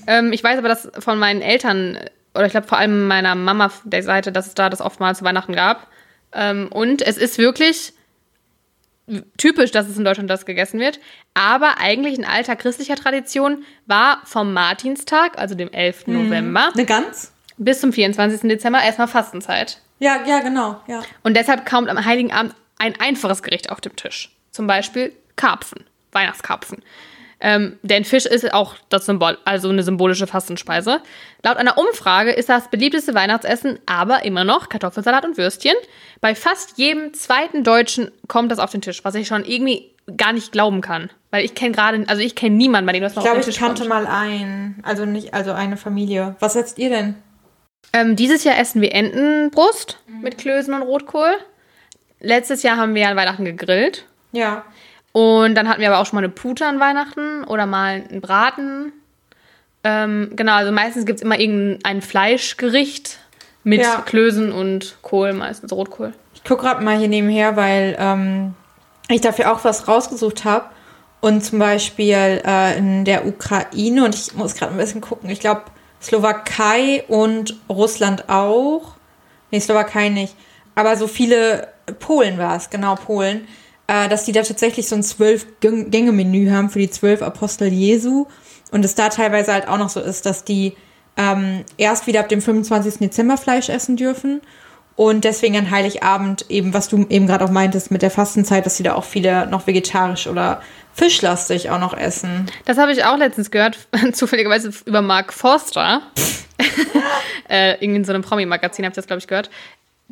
Ähm, ich weiß aber, dass von meinen Eltern, oder ich glaube vor allem meiner Mama der Seite, dass es da das oftmals zu Weihnachten gab. Ähm, und es ist wirklich typisch, dass es in Deutschland das gegessen wird. Aber eigentlich in alter christlicher Tradition war vom Martinstag, also dem 11. November, Eine Gans? bis zum 24. Dezember erstmal Fastenzeit. Ja, ja, genau, ja. Und deshalb kommt am Heiligen Abend ein einfaches Gericht auf dem Tisch. Zum Beispiel Karpfen, Weihnachtskarpfen. Ähm, denn Fisch ist auch das Symbol, also eine symbolische Fastenspeise. Laut einer Umfrage ist das beliebteste Weihnachtsessen aber immer noch Kartoffelsalat und Würstchen. Bei fast jedem zweiten Deutschen kommt das auf den Tisch, was ich schon irgendwie gar nicht glauben kann. Weil ich kenne gerade, also ich kenne niemanden, bei dem das noch Ich glaube, ich kannte kommt. mal einen. Also nicht, also eine Familie. Was setzt ihr denn? Ähm, dieses Jahr essen wir Entenbrust mit Klößen und Rotkohl. Letztes Jahr haben wir an Weihnachten gegrillt. Ja. Und dann hatten wir aber auch schon mal eine Pute an Weihnachten oder mal einen Braten. Ähm, genau, also meistens gibt es immer irgendein Fleischgericht mit Ja. Klößen und Kohl, meistens Rotkohl. Ich gucke gerade mal hier nebenher, weil ähm, ich dafür auch was rausgesucht habe. Und zum Beispiel äh, in der Ukraine, und ich muss gerade ein bisschen gucken, ich glaube Slowakei und Russland auch. Nee, Slowakei nicht. Aber so viele, Polen war es, genau, Polen, äh, dass die da tatsächlich so ein Zwölf-Gänge-Menü haben für die zwölf Apostel Jesu. Und es da teilweise halt auch noch so ist, dass die ähm, erst wieder ab dem 25. Dezember Fleisch essen dürfen. Und deswegen an Heiligabend eben, was du eben gerade auch meintest mit der Fastenzeit, dass sie da auch viele noch vegetarisch oder fischlastig auch noch essen. Das habe ich auch letztens gehört, zufälligerweise über Mark Forster. äh, irgendwie in so einem Promi-Magazin habe ich das, glaube ich, gehört.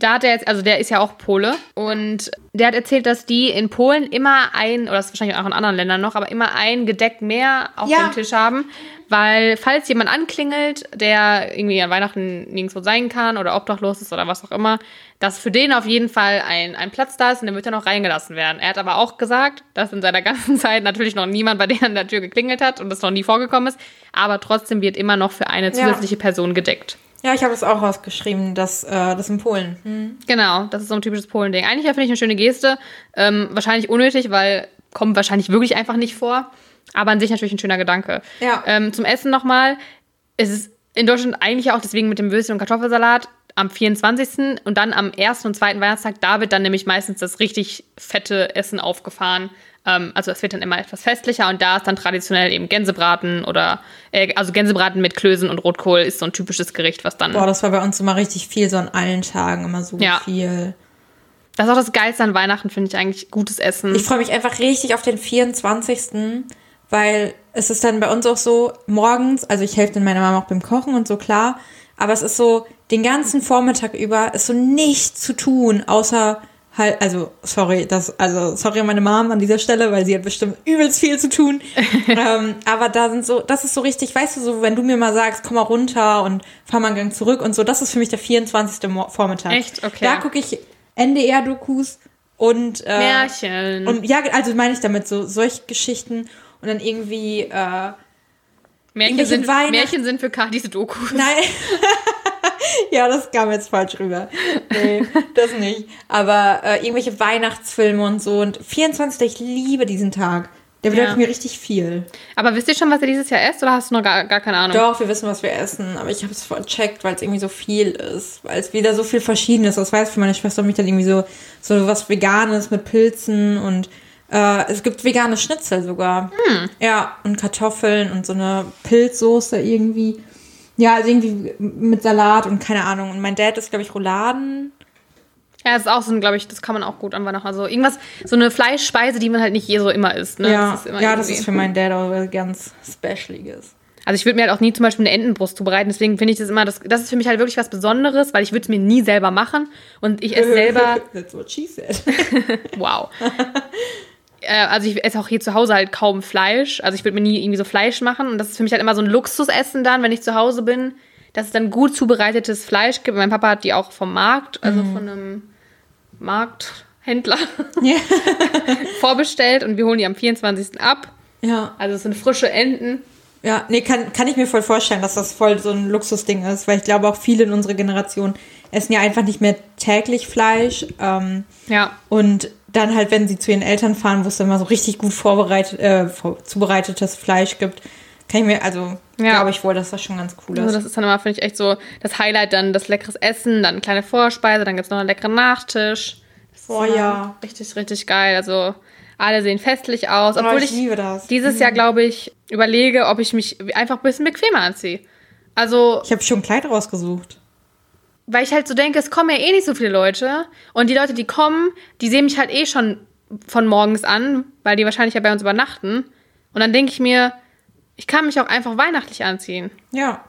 Da hat er jetzt, also der ist ja auch Pole und der hat erzählt, dass die in Polen immer ein, oder das ist wahrscheinlich auch in anderen Ländern noch, aber immer ein Gedeck mehr auf Ja. dem Tisch haben, weil falls jemand anklingelt, der irgendwie an Weihnachten nirgendwo sein kann oder obdachlos ist oder was auch immer, dass für den auf jeden Fall ein, ein Platz da ist und der wird dann auch reingelassen werden. Er hat aber auch gesagt, dass in seiner ganzen Zeit natürlich noch niemand bei denen an der Tür geklingelt hat und das noch nie vorgekommen ist, aber trotzdem wird immer noch für eine zusätzliche Person gedeckt. Ja, ich habe es auch rausgeschrieben, dass äh, das in Polen. Hm. Genau, das ist so ein typisches Polen-Ding. Eigentlich finde ich eine schöne Geste. Ähm, wahrscheinlich unnötig, weil kommt wahrscheinlich wirklich einfach nicht vor. Aber an sich natürlich ein schöner Gedanke. Ja. Ähm, zum Essen nochmal. Es ist in Deutschland eigentlich auch deswegen mit dem Würstchen und Kartoffelsalat am 24. und dann am ersten und zweiten Weihnachtstag, da wird dann nämlich meistens das richtig fette Essen aufgefahren. Ähm, also es wird dann immer etwas festlicher und da ist dann traditionell eben Gänsebraten oder äh, also Gänsebraten mit Klößen und Rotkohl ist so ein typisches Gericht, was dann Boah, das war bei uns immer richtig viel, so an allen Tagen immer so Ja. viel. Das ist auch das Geilste an Weihnachten, finde ich eigentlich. Gutes Essen. Ich freue mich einfach richtig auf den 24. Weil es ist dann bei uns auch so, morgens, also ich helfe dann meiner Mama auch beim Kochen und so, klar. Aber es ist so, den ganzen Vormittag über ist so nichts zu tun, außer halt, also sorry, das, also sorry meine Mom an dieser Stelle, weil sie hat bestimmt übelst viel zu tun. ähm, aber da sind so, das ist so richtig, weißt du, so wenn du mir mal sagst, komm mal runter und fahr mal einen Gang zurück und so, das ist für mich der 24. Mo Vormittag. Echt? Okay. Da gucke ich NDR-Dokus und äh, Märchen. und ja, also meine ich damit so solche Geschichten und dann irgendwie äh, Märchen, sind, Märchen sind für Kadis Dokus. nein. ja, das kam jetzt falsch rüber. Nee, das nicht. Aber äh, irgendwelche Weihnachtsfilme und so und 24. Ich liebe diesen Tag. Der bedeutet Ja. mir richtig viel. Aber wisst ihr schon, was ihr dieses Jahr esst oder hast du noch gar, gar keine Ahnung? Doch, wir wissen, was wir essen, aber ich habe es vercheckt, weil es irgendwie so viel ist, weil es wieder so viel Verschiedenes. ist. Das weiß für meine Schwester und mich dann irgendwie so so was Veganes mit Pilzen und äh, es gibt vegane Schnitzel sogar. Ja, und Kartoffeln und so eine Pilzsoße irgendwie. Ja, also irgendwie mit Salat und keine Ahnung. Und mein Dad ist, glaube ich, Rouladen. Ja, das ist auch so, glaube ich, das kann man auch gut an Weihnachten. Also irgendwas, so eine Fleischspeise, die man halt nicht je so immer isst. Ne? ja, das ist ja, das ist für meinen Dad auch was ganz Specialiges. Also ich würde mir halt auch nie zum Beispiel eine Entenbrust zubereiten, deswegen finde ich das immer, das, das ist für mich halt wirklich was Besonderes, weil ich würde es mir nie selber machen und ich esse selber, That's what she said. wow. Äh, also ich esse auch hier zu Hause halt kaum Fleisch, also ich würde mir nie irgendwie so Fleisch machen und das ist für mich halt immer so ein Luxusessen dann, wenn ich zu Hause bin, dass es dann gut zubereitetes Fleisch gibt. Mein Papa hat die auch vom Markt, also von einem Markthändler ja. vorbestellt und wir holen die am 24. ab. ja. Also es sind frische Enten. Ja, nee, kann, kann ich mir voll vorstellen, dass das voll so ein Luxusding ist, weil ich glaube auch viele in unserer Generation essen ja einfach nicht mehr täglich Fleisch. Ähm, Ja. und dann halt, wenn sie zu ihren Eltern fahren, wo es dann mal so richtig gut vorbereitet, äh, zubereitetes Fleisch gibt, kann ich mir, also Ja. glaube ich wohl, dass das schon ganz cool ist. Also das ist dann immer, finde ich, echt so das Highlight, dann das leckeres Essen, dann eine kleine Vorspeise, dann gibt es noch einen leckeren Nachtisch. Oh immer ja. Richtig, richtig geil. Also alle sehen festlich aus. Oh, Obwohl ich ich, liebe das. dieses Jahr, glaube ich, überlege, ob ich mich einfach ein bisschen bequemer anziehe. Also, ich habe schon ein Kleid rausgesucht. Weil ich halt so denke, es kommen ja eh nicht so viele Leute. Und die Leute, die kommen, die sehen mich halt eh schon von morgens an, weil die wahrscheinlich ja bei uns übernachten. Und dann denke ich mir, ich kann mich auch einfach weihnachtlich anziehen. Ja.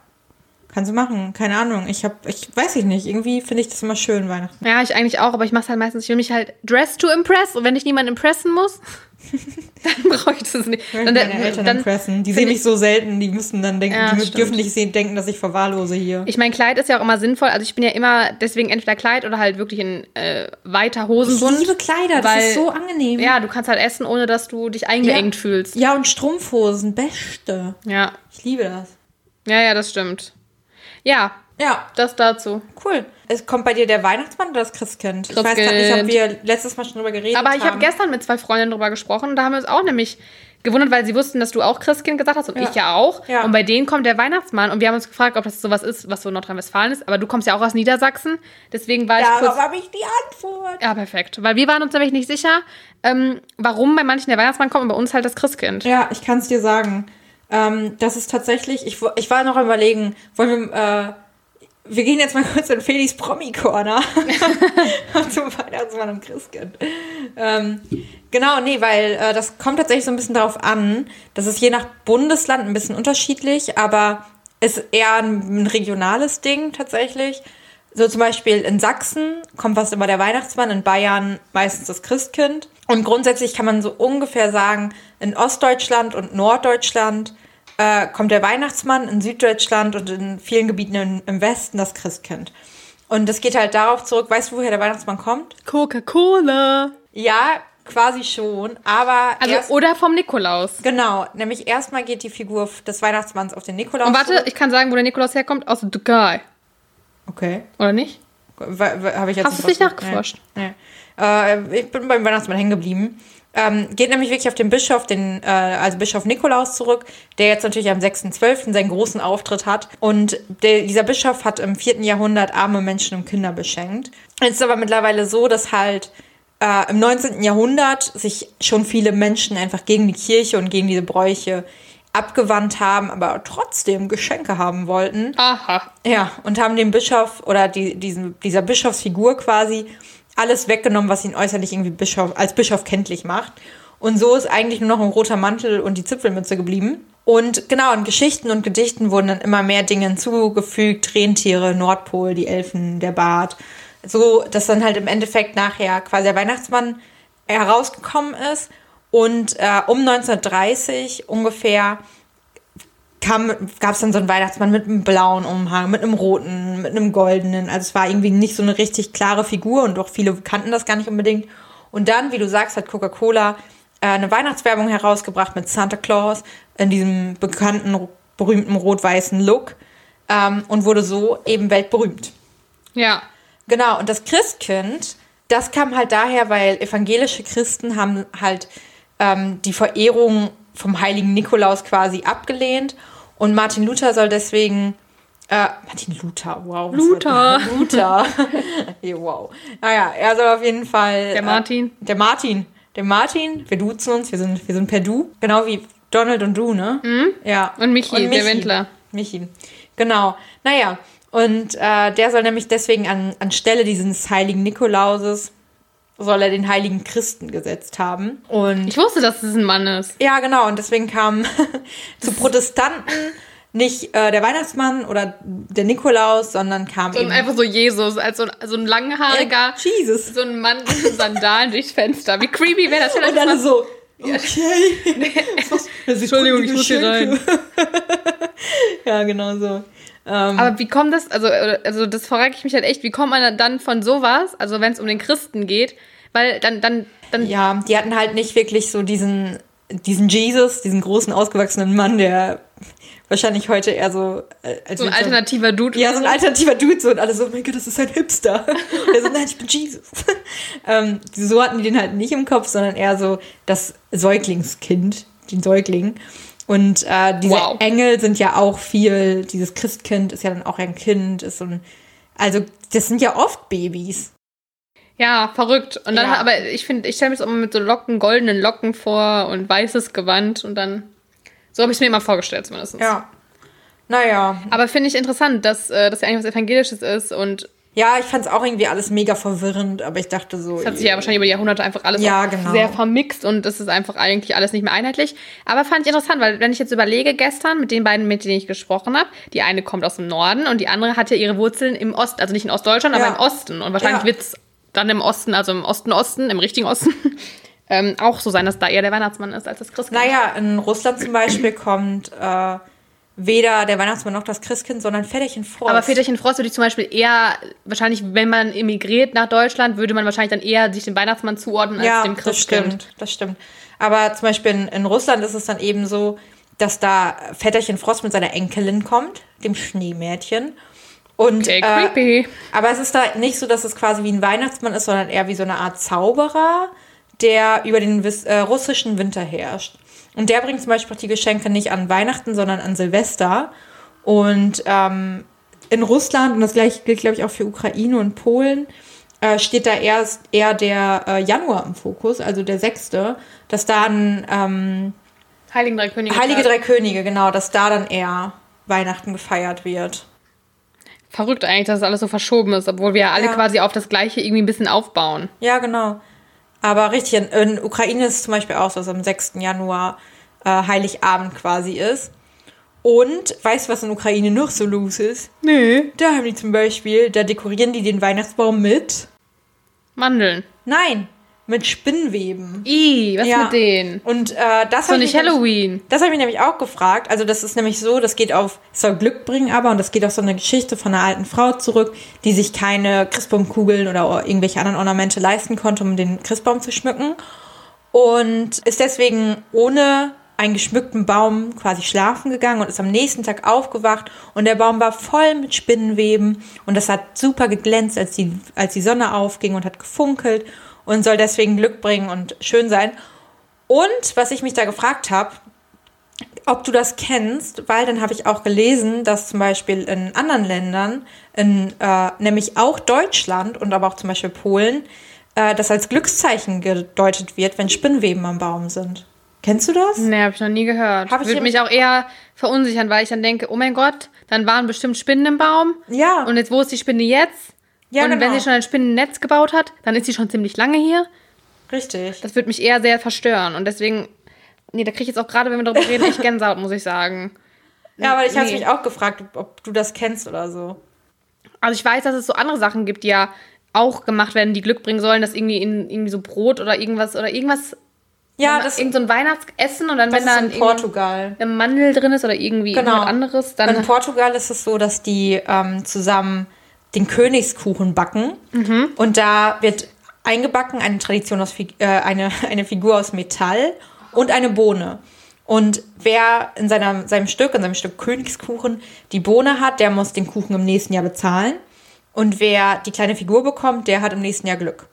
Kannst du machen, keine Ahnung. Ich habe, ich weiß ich nicht, irgendwie finde ich das immer schön, Weihnachten. Ja, ich eigentlich auch, aber ich mache halt meistens, ich will mich halt dress to impress und wenn ich niemanden impressen muss, dann brauche ich das nicht. Ich Dann, meine Eltern impressen. Die sehen mich so selten, die müssen dann denken, Ja, die stimmt. dürfen nicht sehen, denken, dass ich verwahrlose hier. Ich mein Kleid ist ja auch immer sinnvoll, also ich bin ja immer deswegen entweder Kleid oder halt wirklich in äh, weiter Ich Hosenbund. liebe Kleider, das weil- ist so angenehm. Ja, du kannst halt essen, ohne dass du dich eingeengt fühlst. Ja, und Strumpfhosen, beste. Ja. Ich liebe das. ja, ja, das stimmt. Ja, Ja, das dazu. cool. Es kommt bei dir der Weihnachtsmann oder das Christkind? Ich weiß Christkind. gar nicht, ob wir letztes Mal schon drüber geredet Aber haben. ich habe gestern mit zwei Freundinnen drüber gesprochen und da haben wir uns auch nämlich gewundert, weil sie wussten, dass du auch Christkind gesagt hast und Ja. ich ja auch. Ja. Und bei denen kommt der Weihnachtsmann und wir haben uns gefragt, ob das sowas ist, was so Nordrhein-Westfalen ist. Aber du kommst ja auch aus Niedersachsen, deswegen war ich kurz... Darauf habe ich die Antwort. Ja, perfekt. Weil wir waren uns nämlich nicht sicher, ähm, warum bei manchen der Weihnachtsmann kommt und bei uns halt das Christkind. Ja, ich kann es dir sagen. Ähm, das ist tatsächlich, ich, ich war noch am überlegen, wollen wir, äh, wir gehen jetzt mal kurz in Felix Promi-Corner zum Weihnachtsmann und Christkind. Ähm, genau, nee, weil äh, das kommt tatsächlich so ein bisschen darauf an. Das ist je nach Bundesland ein bisschen unterschiedlich, aber ist eher ein, ein regionales Ding tatsächlich. So zum Beispiel in Sachsen kommt fast immer der Weihnachtsmann, in Bayern meistens das Christkind. Und grundsätzlich kann man so ungefähr sagen, in Ostdeutschland und Norddeutschland äh, kommt der Weihnachtsmann, in Süddeutschland und in vielen Gebieten in, im Westen das Christkind. Und das geht halt darauf zurück, weißt du, woher der Weihnachtsmann kommt? Coca-Cola. Ja, quasi schon, aber Also, erst, oder vom Nikolaus. genau, nämlich erstmal geht die Figur des Weihnachtsmanns auf den Nikolaus. Und warte, zurück. ich kann sagen, wo der Nikolaus herkommt. Aus der Türkei. Okay. Oder nicht? Habe ich jetzt Hast nicht rausge- nachgeforscht? Nee. nee. Äh, ich bin beim Weihnachtsmann hängen geblieben. Ähm, geht nämlich wirklich auf den Bischof, den, äh, also Bischof Nikolaus zurück, der jetzt natürlich am 6.12. seinen großen Auftritt hat. Und der, dieser Bischof hat im 4. Jahrhundert arme Menschen und Kinder beschenkt. Jetzt ist aber mittlerweile so, dass halt äh, im 19. Jahrhundert sich schon viele Menschen einfach gegen die Kirche und gegen diese Bräuche abgewandt haben, aber trotzdem Geschenke haben wollten. Aha. Ja, und haben dem Bischof oder die, diesen, dieser Bischofsfigur quasi alles weggenommen, was ihn äußerlich irgendwie Bischof, als Bischof kenntlich macht. Und so ist eigentlich nur noch ein roter Mantel und die Zipfelmütze geblieben. Und genau, in Geschichten und Gedichten wurden dann immer mehr Dinge hinzugefügt. Rentiere, Nordpol, die Elfen, der Bart. So, dass dann halt im Endeffekt nachher quasi der Weihnachtsmann herausgekommen ist. Und äh, um 1930 ungefähr gab es dann so einen Weihnachtsmann mit einem blauen Umhang, mit einem roten, mit einem goldenen. Also es war irgendwie nicht so eine richtig klare Figur und auch viele kannten das gar nicht unbedingt. Und dann, wie du sagst, hat Coca-Cola äh, eine Weihnachtswerbung herausgebracht mit Santa Claus in diesem bekannten, berühmten rot-weißen Look ähm, und wurde so eben weltberühmt. Ja. Genau, und das Christkind, das kam halt daher, weil evangelische Christen haben halt ähm, die Verehrung vom heiligen Nikolaus quasi abgelehnt. Und Martin Luther soll deswegen. Äh, Martin Luther, wow. Luther. Luther. hey, wow. Naja, er soll auf jeden Fall. Der Martin. Äh, der Martin. Der Martin, wir duzen uns, wir sind, wir sind per Du. Genau wie Donald und du, ne? Ja. Und Michi, der Wendler. Michi. Genau. Naja, und äh, der soll nämlich deswegen an, anstelle dieses heiligen Nikolauses, soll er den heiligen Christen gesetzt haben. Und Ich wusste, dass es ein Mann ist. ja, genau, und deswegen kam zu Protestanten nicht äh, der Weihnachtsmann oder der Nikolaus, sondern kam So eben einfach so Jesus, als so ein, so ein langhaariger, Jesus. so ein Mann mit Sandalen durchs Fenster. Wie creepy wäre das denn? Und alle so, okay. Ist Entschuldigung, ich muss hier Geschenke. ja, genau so. Ähm, Aber wie kommt das, also, also das frage ich mich halt echt, wie kommt man dann von sowas, also wenn es um den Christen geht, weil dann, dann, dann, Ja, die hatten halt nicht wirklich so diesen, diesen Jesus, diesen großen, ausgewachsenen Mann, der wahrscheinlich heute eher so äh, so ein alternativer Dude. Ja, so ein alternativer Dude so und alle so, oh mein Gott, das ist ein Hipster. Und er so, nein, ich bin Jesus. ähm, so hatten die den halt nicht im Kopf, sondern eher so das Säuglingskind, den Säugling. Und äh, diese Wow. Engel sind ja auch viel, dieses Christkind ist ja dann auch ein Kind, ist so ein, also das sind ja oft Babys. Ja, verrückt. Und dann, Ja. aber ich finde, ich stelle mir das immer mit so Locken, goldenen Locken vor und weißes Gewand und dann, so habe ich es mir immer vorgestellt zumindest. Ja. Naja, Aber finde ich interessant, dass äh, das ja eigentlich was Evangelisches ist und Ja, ich fand es auch irgendwie alles mega verwirrend, aber ich dachte so. es hat sich ja wahrscheinlich über die Jahrhunderte einfach alles Ja, genau. sehr vermixt und es ist einfach eigentlich alles nicht mehr einheitlich. Aber fand ich interessant, weil wenn ich jetzt überlege, gestern mit den beiden, mit denen ich gesprochen habe, die eine kommt aus dem Norden und die andere hat ja ihre Wurzeln im Osten, also nicht in Ostdeutschland, Ja. aber im Osten. Und wahrscheinlich Ja. wird es dann im Osten, also im Osten-Osten, im richtigen Osten, ähm, auch so sein, dass da eher der Weihnachtsmann ist als das Christkind. Naja, in Russland zum Beispiel kommt äh, weder der Weihnachtsmann noch das Christkind, sondern Väterchen Frost. Aber Väterchen Frost würde ich zum Beispiel eher, wahrscheinlich, wenn man emigriert nach Deutschland, würde man wahrscheinlich dann eher sich dem Weihnachtsmann zuordnen als ja, dem das Christkind. stimmt, das stimmt. Aber zum Beispiel in, in Russland ist es dann eben so, dass da Väterchen Frost mit seiner Enkelin kommt, dem Schneemädchen. Und, Okay, äh, creepy. aber es ist da nicht so, dass es quasi wie ein Weihnachtsmann ist, sondern eher wie so eine Art Zauberer, der über den äh, russischen Winter herrscht. Und der bringt zum Beispiel die Geschenke nicht an Weihnachten, sondern an Silvester. Und ähm, in Russland, und das gleiche gilt, glaube ich, auch für Ukraine und Polen, äh, steht da erst eher der äh, Januar im Fokus, also der sechste, dass da ein ähm, Heiligen Drei Könige. Heilige Drei Könige, genau, dass da dann eher Weihnachten gefeiert wird. Verrückt eigentlich, dass es alles so verschoben ist, obwohl wir ja alle Ja. quasi auf das Gleiche irgendwie ein bisschen aufbauen. Ja, genau. Aber richtig, in, in Ukraine ist es zum Beispiel auch so, dass am 6. Januar äh, Heiligabend quasi ist. Und weißt du, was in Ukraine noch so los ist? Nee. Da haben die zum Beispiel, da dekorieren die den Weihnachtsbaum mit. Mandeln. Nein, mit Spinnweben. I, was Ja. mit denen? Und äh, das So nicht mich nämlich- Halloween. Das habe ich nämlich auch gefragt. Also das ist nämlich so, das geht auf, es soll Glück bringen aber und das geht auf so eine Geschichte von einer alten Frau zurück, die sich keine Christbaumkugeln oder irgendwelche anderen Ornamente leisten konnte, um den Christbaum zu schmücken. Und ist deswegen ohne einen geschmückten Baum quasi schlafen gegangen und ist am nächsten Tag aufgewacht und der Baum war voll mit Spinnenweben und das hat super geglänzt, als die, als die Sonne aufging und hat gefunkelt und soll deswegen Glück bringen und schön sein. Und was ich mich da gefragt habe, ob du das kennst, weil dann habe ich auch gelesen, dass zum Beispiel in anderen Ländern, in, äh, nämlich auch Deutschland und aber auch zum Beispiel Polen, äh, das als Glückszeichen gedeutet wird, wenn Spinnweben am Baum sind. Kennst du das? Nee, habe ich noch nie gehört. Hab ich Würde mich auch eher verunsichern, weil ich dann denke, oh mein Gott, dann waren bestimmt Spinnen im Baum. Ja. Und jetzt, wo ist die Spinne jetzt? Ja, und wenn genau. sie schon ein Spinnennetz gebaut hat, dann ist sie schon ziemlich lange hier. Richtig. Das würde mich eher sehr verstören. Und deswegen, nee, da kriege ich jetzt auch gerade, wenn wir darüber reden, echt Gänsehaut, muss ich sagen. Ja, aber ich habe Nee. mich auch gefragt, ob, du das kennst oder so. Also ich weiß, dass es so andere Sachen gibt, die ja auch gemacht werden, die Glück bringen sollen, dass irgendwie in irgendwie so Brot oder irgendwas oder irgendwas, Ja, das, irgend so ein Weihnachtsessen und dann wenn dann in Portugal. eine Mandel drin ist oder irgendwie Genau. irgendwas anderes, dann in Portugal ist es so, dass die ähm, zusammen den Königskuchen backen. Und da wird eingebacken eine Tradition aus äh, eine, eine Figur aus Metall und eine Bohne. Und wer in seiner, seinem Stück, in seinem Stück Königskuchen, die Bohne hat, der muss den Kuchen im nächsten Jahr bezahlen. Und wer die kleine Figur bekommt, der hat im nächsten Jahr Glück.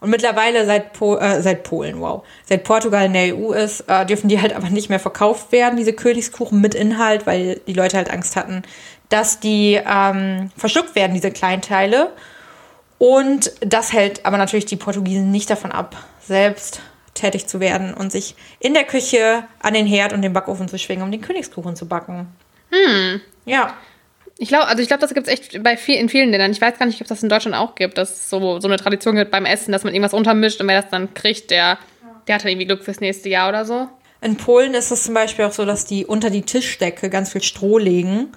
Und mittlerweile seit, po äh, seit Polen, wow, seit Portugal in der EU ist, äh, dürfen die halt aber nicht mehr verkauft werden, diese Königskuchen mit Inhalt, weil die Leute halt Angst hatten, dass die ähm, verschluckt werden, diese Kleinteile. Und das hält aber natürlich die Portugiesen nicht davon ab, selbst tätig zu werden und sich in der Küche an den Herd und den Backofen zu schwingen, um den Königskuchen zu backen. Hm. Ja. Ich glaube, also ich glaube, das gibt es echt bei viel, in vielen Ländern. Ich weiß gar nicht, ob es das in Deutschland auch gibt, dass es so, so eine Tradition gibt beim Essen, dass man irgendwas untermischt und wer das dann kriegt, der, der hat dann irgendwie Glück fürs nächste Jahr oder so. In Polen ist es zum Beispiel auch so, dass die unter die Tischdecke ganz viel Stroh legen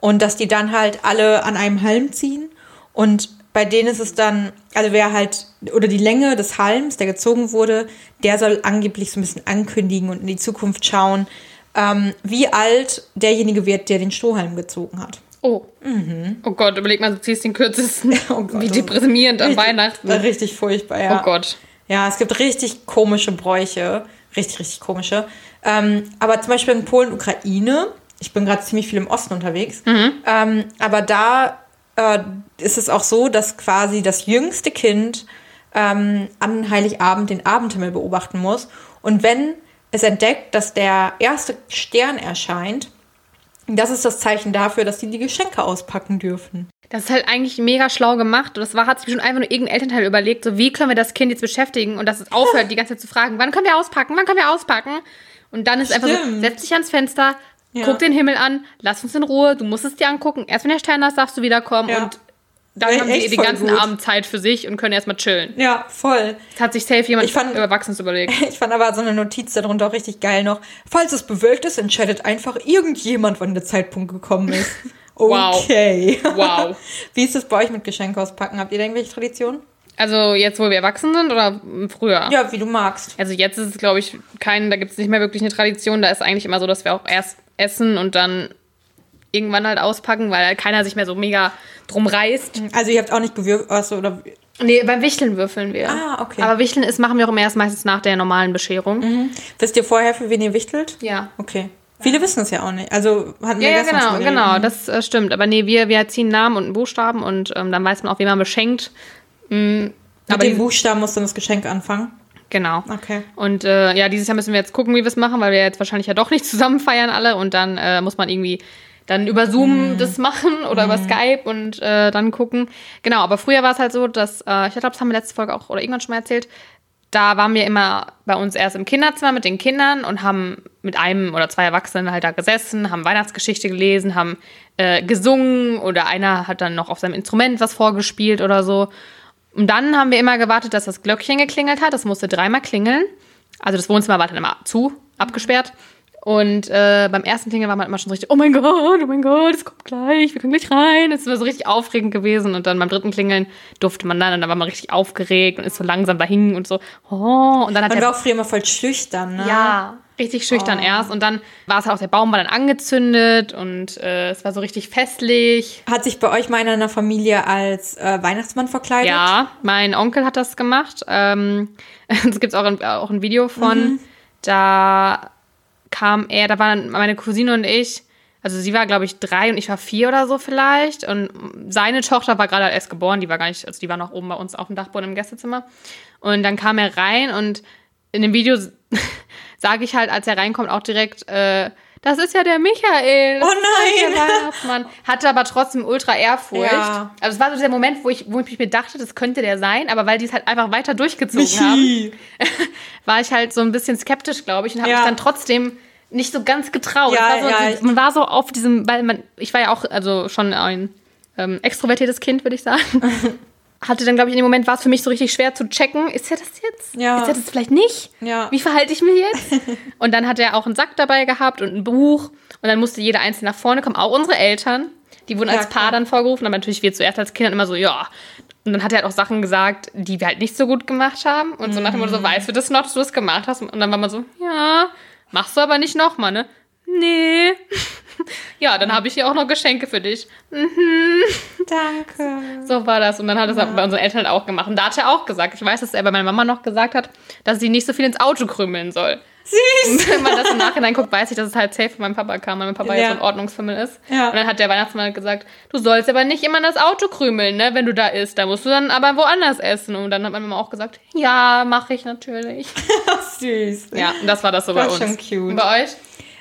und dass die dann halt alle an einem Halm ziehen. Und bei denen ist es dann, also wer halt, oder die Länge des Halms, der gezogen wurde, der soll angeblich so ein bisschen ankündigen und in die Zukunft schauen, ähm, wie alt derjenige wird, der den Strohhalm gezogen hat. Oh. Oh Gott, überleg mal, du ziehst den kürzesten. Mhm. Oh Gott, wie das- deprimierend an Richtig- Weihnachten. Richtig furchtbar, ja. Oh Gott. Ja, es gibt richtig komische Bräuche. Richtig, richtig komische. Ähm, aber zum Beispiel in Polen, Ukraine, ich bin gerade ziemlich viel im Osten unterwegs, ähm, aber da äh, ist es auch so, dass quasi das jüngste Kind ähm, an Heiligabend den Abendhimmel beobachten muss. Und wenn es entdeckt, dass der erste Stern erscheint, das ist das Zeichen dafür, dass die die Geschenke auspacken dürfen. Das ist halt eigentlich mega schlau gemacht. Und das war, hat sich bestimmt einfach nur irgendein Elternteil überlegt, so wie können wir das Kind jetzt beschäftigen und dass es aufhört, die ganze Zeit zu fragen, wann können wir auspacken, wann können wir auspacken? Und dann ist einfach so, Stimmt. setz dich ans Fenster, Ja. guck den Himmel an, lass uns in Ruhe, du musst es dir angucken. Erst wenn der Stern da ist, darfst du wiederkommen Ja. und dann Echt haben sie den ganzen gut. Abend Zeit für sich und können erstmal chillen. Ja, voll. Das hat sich safe jemand fand- Erwachsenes überlegt. Ich fand aber so eine Notiz darunter auch richtig geil noch. Falls es bewölkt ist, entscheidet einfach irgendjemand, wann der Zeitpunkt gekommen ist. Wow. Okay. Wow. Wie ist es bei euch mit Geschenke auspacken? Habt ihr da irgendwelche Traditionen? Also jetzt, wo wir erwachsen sind oder früher? Ja, wie du magst. Also jetzt ist es, glaube ich, kein, da gibt es nicht mehr wirklich eine Tradition. Da ist eigentlich immer so, dass wir auch erst essen und dann irgendwann halt auspacken, weil halt keiner sich mehr so mega drum reißt. Also ihr habt auch nicht gewürgt, also, oder Nee, beim Wichteln würfeln wir. Ah, okay. Aber Wichteln ist, machen wir auch immer erst meistens nach der normalen Bescherung. wisst ihr vorher, für wen ihr wichtelt? Ja. Okay. Viele wissen es ja auch nicht. Also hatten wir Ja, ja, genau, genau, das äh, stimmt. Aber nee, wir, wir ziehen einen Namen und einen Buchstaben und ähm, dann weiß man auch, wen man beschenkt. Mm, Mit aber dem die- Buchstaben muss dann das Geschenk anfangen. Genau. Okay. Und äh, ja, dieses Jahr müssen wir jetzt gucken, wie wir es machen, weil wir jetzt wahrscheinlich ja doch nicht zusammen feiern alle und dann äh, muss man irgendwie dann über Zoom das machen oder über Skype und äh, dann gucken. Genau, aber früher war es halt so, dass, äh, ich glaube, das haben wir letzte Folge auch oder irgendwann schon mal erzählt, da waren wir immer bei uns erst im Kinderzimmer mit den Kindern und haben mit einem oder zwei Erwachsenen halt da gesessen, haben Weihnachtsgeschichte gelesen, haben äh, gesungen oder einer hat dann noch auf seinem Instrument was vorgespielt oder so. Und dann haben wir immer gewartet, dass das Glöckchen geklingelt hat. Das musste dreimal klingeln. Also das Wohnzimmer war dann immer zu, abgesperrt. Und äh, beim ersten Klingeln war man immer schon so richtig, oh mein Gott, oh mein Gott, es kommt gleich, wir können gleich rein. Es war so richtig aufregend gewesen. Und dann beim dritten Klingeln durfte man dann und dann war man richtig aufgeregt und ist so langsam dahin und so, oh. Und dann hat Man der war auch früher immer voll schüchtern, ne? ja, richtig schüchtern erst. Und dann war es halt auch, der Baum war dann angezündet und äh, es war so richtig festlich. Hat sich bei euch mal einer in der Familie als äh, Weihnachtsmann verkleidet? Ja, mein Onkel hat das gemacht. Ähm, es gibt auch ein, auch ein Video von. Da kam er, da waren meine Cousine und ich. Also sie war, glaube ich, drei und ich war vier oder so vielleicht. Und seine Tochter war gerade erst geboren, die war gar nicht, also die war noch oben bei uns auf dem Dachboden im Gästezimmer. Und dann kam er rein und in dem Video sage ich halt, als er reinkommt, auch direkt, äh, das ist ja der Michael. Das Oh nein. Der Weihnachtsmann. Hatte aber trotzdem ultra Ehrfurcht. Ja. Also es war so dieser Moment, wo ich, wo ich mir dachte, das könnte der sein, aber weil die es halt einfach weiter durchgezogen haben, Michi. war ich halt so ein bisschen skeptisch, glaube ich, und habe Ja. mich dann trotzdem nicht so ganz getraut. Ja, war so, ja, man war so auf diesem, weil man, ich war ja auch also schon ein ähm, extrovertiertes Kind, würde ich sagen. Hatte dann, glaube ich, in dem Moment war es für mich so richtig schwer zu checken, ist er das jetzt? Ja. Ist er das vielleicht nicht? Ja. Wie verhalte ich mich jetzt? und dann hat er auch einen Sack dabei gehabt und ein Buch und dann musste jeder einzeln nach vorne kommen, auch unsere Eltern. Die wurden Ja, als Paar klar. dann vorgerufen, aber natürlich wir zuerst als Kinder immer so, ja. Und dann hat er halt auch Sachen gesagt, die wir halt nicht so gut gemacht haben. Und so nach dem Motto, Mhm. so, weißt du das noch, dass du das gemacht hast? Und dann war man so, ja, machst du aber nicht nochmal, ne? Nee. ja, dann habe ich hier auch noch Geschenke für dich. Danke. So war das. Und dann hat es bei unseren Eltern halt auch gemacht. Und da hat er auch gesagt, ich weiß, dass er bei meiner Mama noch gesagt hat, dass sie nicht so viel ins Auto krümeln soll. Süß. Und wenn man das im Nachhinein guckt, weiß ich, dass es halt safe von meinem Papa kam, weil mein Papa ja, Ja. so ein Ordnungsfimmel ist. Ja. Und dann hat der Weihnachtsmann halt gesagt, du sollst aber nicht immer in das Auto krümeln, ne, wenn du da isst. Da musst du dann aber woanders essen. Und dann hat meine Mama auch gesagt, ja, mache ich natürlich. Süß. Ja, und das war das so bei Das uns. schon cute. Und bei euch?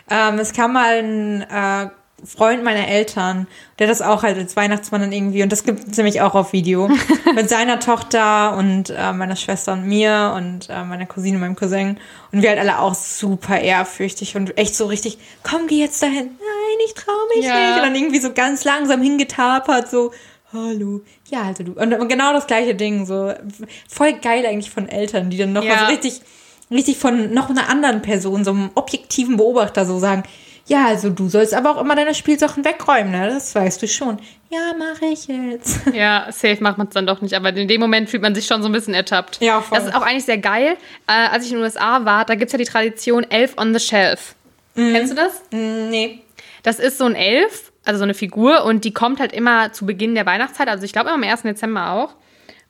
Ähm, es kam mal ein äh, Freund meiner Eltern, der das auch halt als Weihnachtsmann dann irgendwie, und das gibt es nämlich auch auf Video, mit seiner Tochter und äh, meiner Schwester und mir und äh, meiner Cousine und meinem Cousin. Und wir halt alle auch super ehrfürchtig und echt so richtig, komm, geh jetzt dahin. Nein, ich trau mich Ja. nicht. Und dann irgendwie so ganz langsam hingetapert, so, hallo. Ja, also du. Und, genau das gleiche Ding, so. Voll geil eigentlich von Eltern, die dann noch Ja. mal so richtig richtig von noch einer anderen Person, so einem objektiven Beobachter so sagen, ja, also du sollst aber auch immer deine Spielsachen wegräumen, ne? Das weißt du schon. Ja, mache ich jetzt. Ja, safe macht man es dann doch nicht. Aber in dem Moment fühlt man sich schon so ein bisschen ertappt. Ja, voll. Das ist auch eigentlich sehr geil. Äh, als ich in den USA war, da gibt es ja die Tradition Elf on the Shelf. Kennst du das? nee. Das ist so ein Elf, also so eine Figur, und die kommt halt immer zu Beginn der Weihnachtszeit, also ich glaube immer am 1. Dezember auch.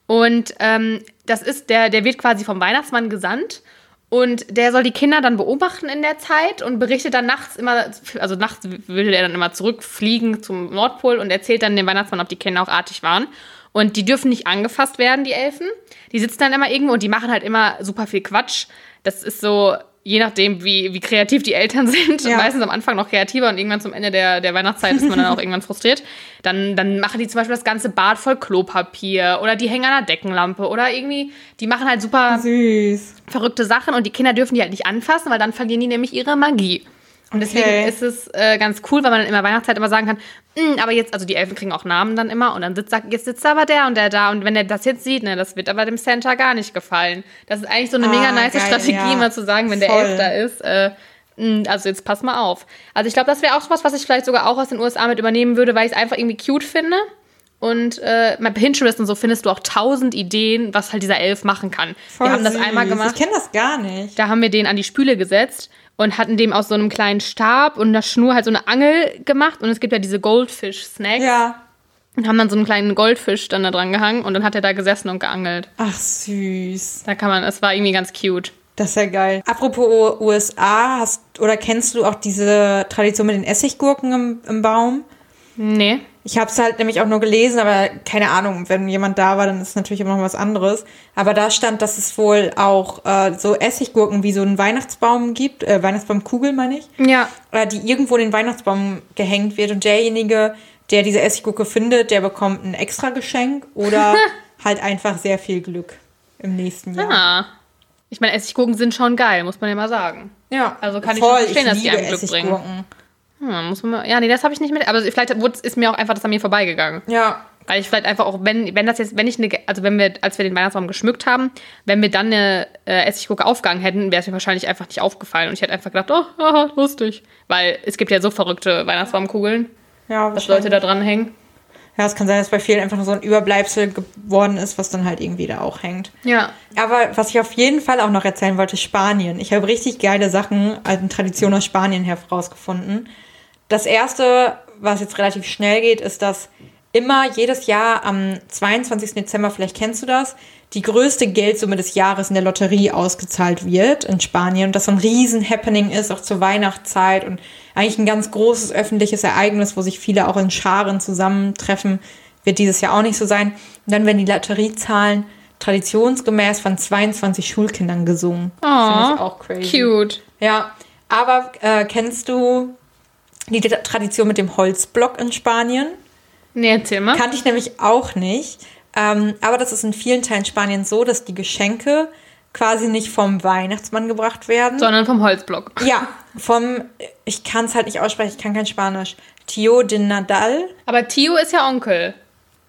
Und ähm, das ist, der, der wird quasi vom Weihnachtsmann gesandt. Und der soll die Kinder dann beobachten in der Zeit und berichtet dann nachts immer, also nachts würde der dann immer zurückfliegen zum Nordpol und erzählt dann dem Weihnachtsmann, ob die Kinder auch artig waren. Und die dürfen nicht angefasst werden, die Elfen. Die sitzen dann immer irgendwo und die machen halt immer super viel Quatsch. Das ist so, je nachdem, wie, wie kreativ die Eltern sind, Ja. meistens am Anfang noch kreativer und irgendwann zum Ende der, der Weihnachtszeit ist man dann auch irgendwann frustriert. Dann, dann machen die zum Beispiel das ganze Bad voll Klopapier oder die hängen an einer Deckenlampe oder irgendwie, die machen halt super Süß. verrückte Sachen und die Kinder dürfen die halt nicht anfassen, weil dann verlieren die nämlich ihre Magie. Und deswegen Okay. ist es äh, ganz cool, weil man dann immer Weihnachtszeit immer sagen kann, "Mm, aber jetzt, also die Elfen kriegen auch Namen dann immer und dann sitzt, sagt, jetzt sitzt aber der und der da und wenn der das jetzt sieht, ne, das wird aber dem Santa gar nicht gefallen. Das ist eigentlich so eine Ah, mega nice geil, Strategie, ja. immer zu sagen, wenn der Voll. Elf da ist, äh, mm, also jetzt pass mal auf. Also ich glaube, das wäre auch was, was ich vielleicht sogar auch aus den USA mit übernehmen würde, weil ich es einfach irgendwie cute finde. Und äh, bei Pinterest und so findest du auch tausend Ideen, was halt dieser Elf machen kann. Voll wir haben das süß. einmal gemacht. Ich kenne das gar nicht. Da haben wir den an die Spüle gesetzt und hatten dem aus so einem kleinen Stab und einer Schnur halt so eine Angel gemacht. Und es gibt ja diese Goldfish-Snacks. Ja. Und haben dann so einen kleinen Goldfisch dann da dran gehangen und dann hat er da gesessen und geangelt. Ach, süß. Da kann man, es war irgendwie ganz cute. Das ist ja geil. Apropos USA, hast oder kennst du auch diese Tradition mit den Essiggurken im, im Baum? Nee. Ich habe es halt nämlich auch nur gelesen, aber keine Ahnung, wenn jemand da war, dann ist es natürlich immer noch was anderes. Aber da stand, dass es wohl auch äh, so Essiggurken wie so einen Weihnachtsbaum gibt, äh, Weihnachtsbaumkugel meine ich, Ja. äh, die irgendwo in den Weihnachtsbaum gehängt wird und derjenige, der diese Essiggurke findet, der bekommt ein extra Geschenk oder halt einfach sehr viel Glück im nächsten Jahr. Ah. Ich meine, Essiggurken sind schon geil, muss man ja mal sagen. Ja, Also kann ich schon verstehen, dass die einem Glück bringen. Hm, muss man mal, ja, nee, das habe ich nicht mit. Aber vielleicht ist mir auch einfach das an mir vorbeigegangen. Ja, Weil ich vielleicht einfach auch, wenn, wenn das jetzt, wenn ich eine, also wenn wir, als wir den Weihnachtsbaum geschmückt haben, wenn wir dann eine äh, Essiggurke aufgegangen hätten, wäre es mir wahrscheinlich einfach nicht aufgefallen. Und ich hätte einfach gedacht, oh, haha, lustig. Weil es gibt ja so verrückte Weihnachtsbaumkugeln, Ja, dass Leute da dran hängen. Ja, es kann sein, dass bei vielen einfach nur so ein Überbleibsel geworden ist, was dann halt irgendwie da auch hängt. Ja. Aber was ich auf jeden Fall auch noch erzählen wollte, Spanien. Ich habe richtig geile Sachen, alten Traditionen aus Spanien herausgefunden. Das erste, was jetzt relativ schnell geht, ist, dass immer jedes Jahr am 22. Dezember, vielleicht kennst du das, die größte Geldsumme des Jahres in der Lotterie ausgezahlt wird in Spanien und das so ein riesen Happening ist, auch zur Weihnachtszeit und eigentlich ein ganz großes öffentliches Ereignis, wo sich viele auch in Scharen zusammentreffen, wird dieses Jahr auch nicht so sein. Und dann werden die Lotteriezahlen traditionsgemäß von 22 Schulkindern gesungen. Finde ich auch crazy. Cute. Ja, aber äh, kennst du die Tradition mit dem Holzblock in Spanien? Nee, erzähl mal. Kannte ich nämlich auch nicht. Ähm, aber das ist in vielen Teilen Spaniens so, dass die Geschenke quasi nicht vom Weihnachtsmann gebracht werden. Sondern vom Holzblock. ja, vom, ich kann es halt nicht aussprechen, ich kann kein Spanisch. Tio de Nadal. Aber Tio ist ja Onkel.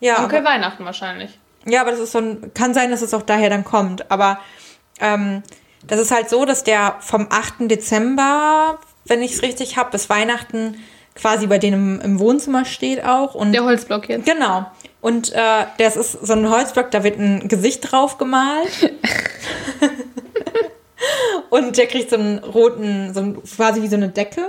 Ja, Onkel aber, Weihnachten wahrscheinlich. ja, aber das ist so ein, kann sein, dass es auch daher dann kommt. Aber ähm, das ist halt so, dass der vom 8. Dezember, wenn ich es richtig habe, bis Weihnachten quasi bei denen im, im Wohnzimmer steht auch. Und Der Holzblock jetzt. Genau. Und äh, das ist so ein Holzblock, da wird ein Gesicht drauf gemalt. und der kriegt so einen roten, so ein, quasi wie so eine Decke.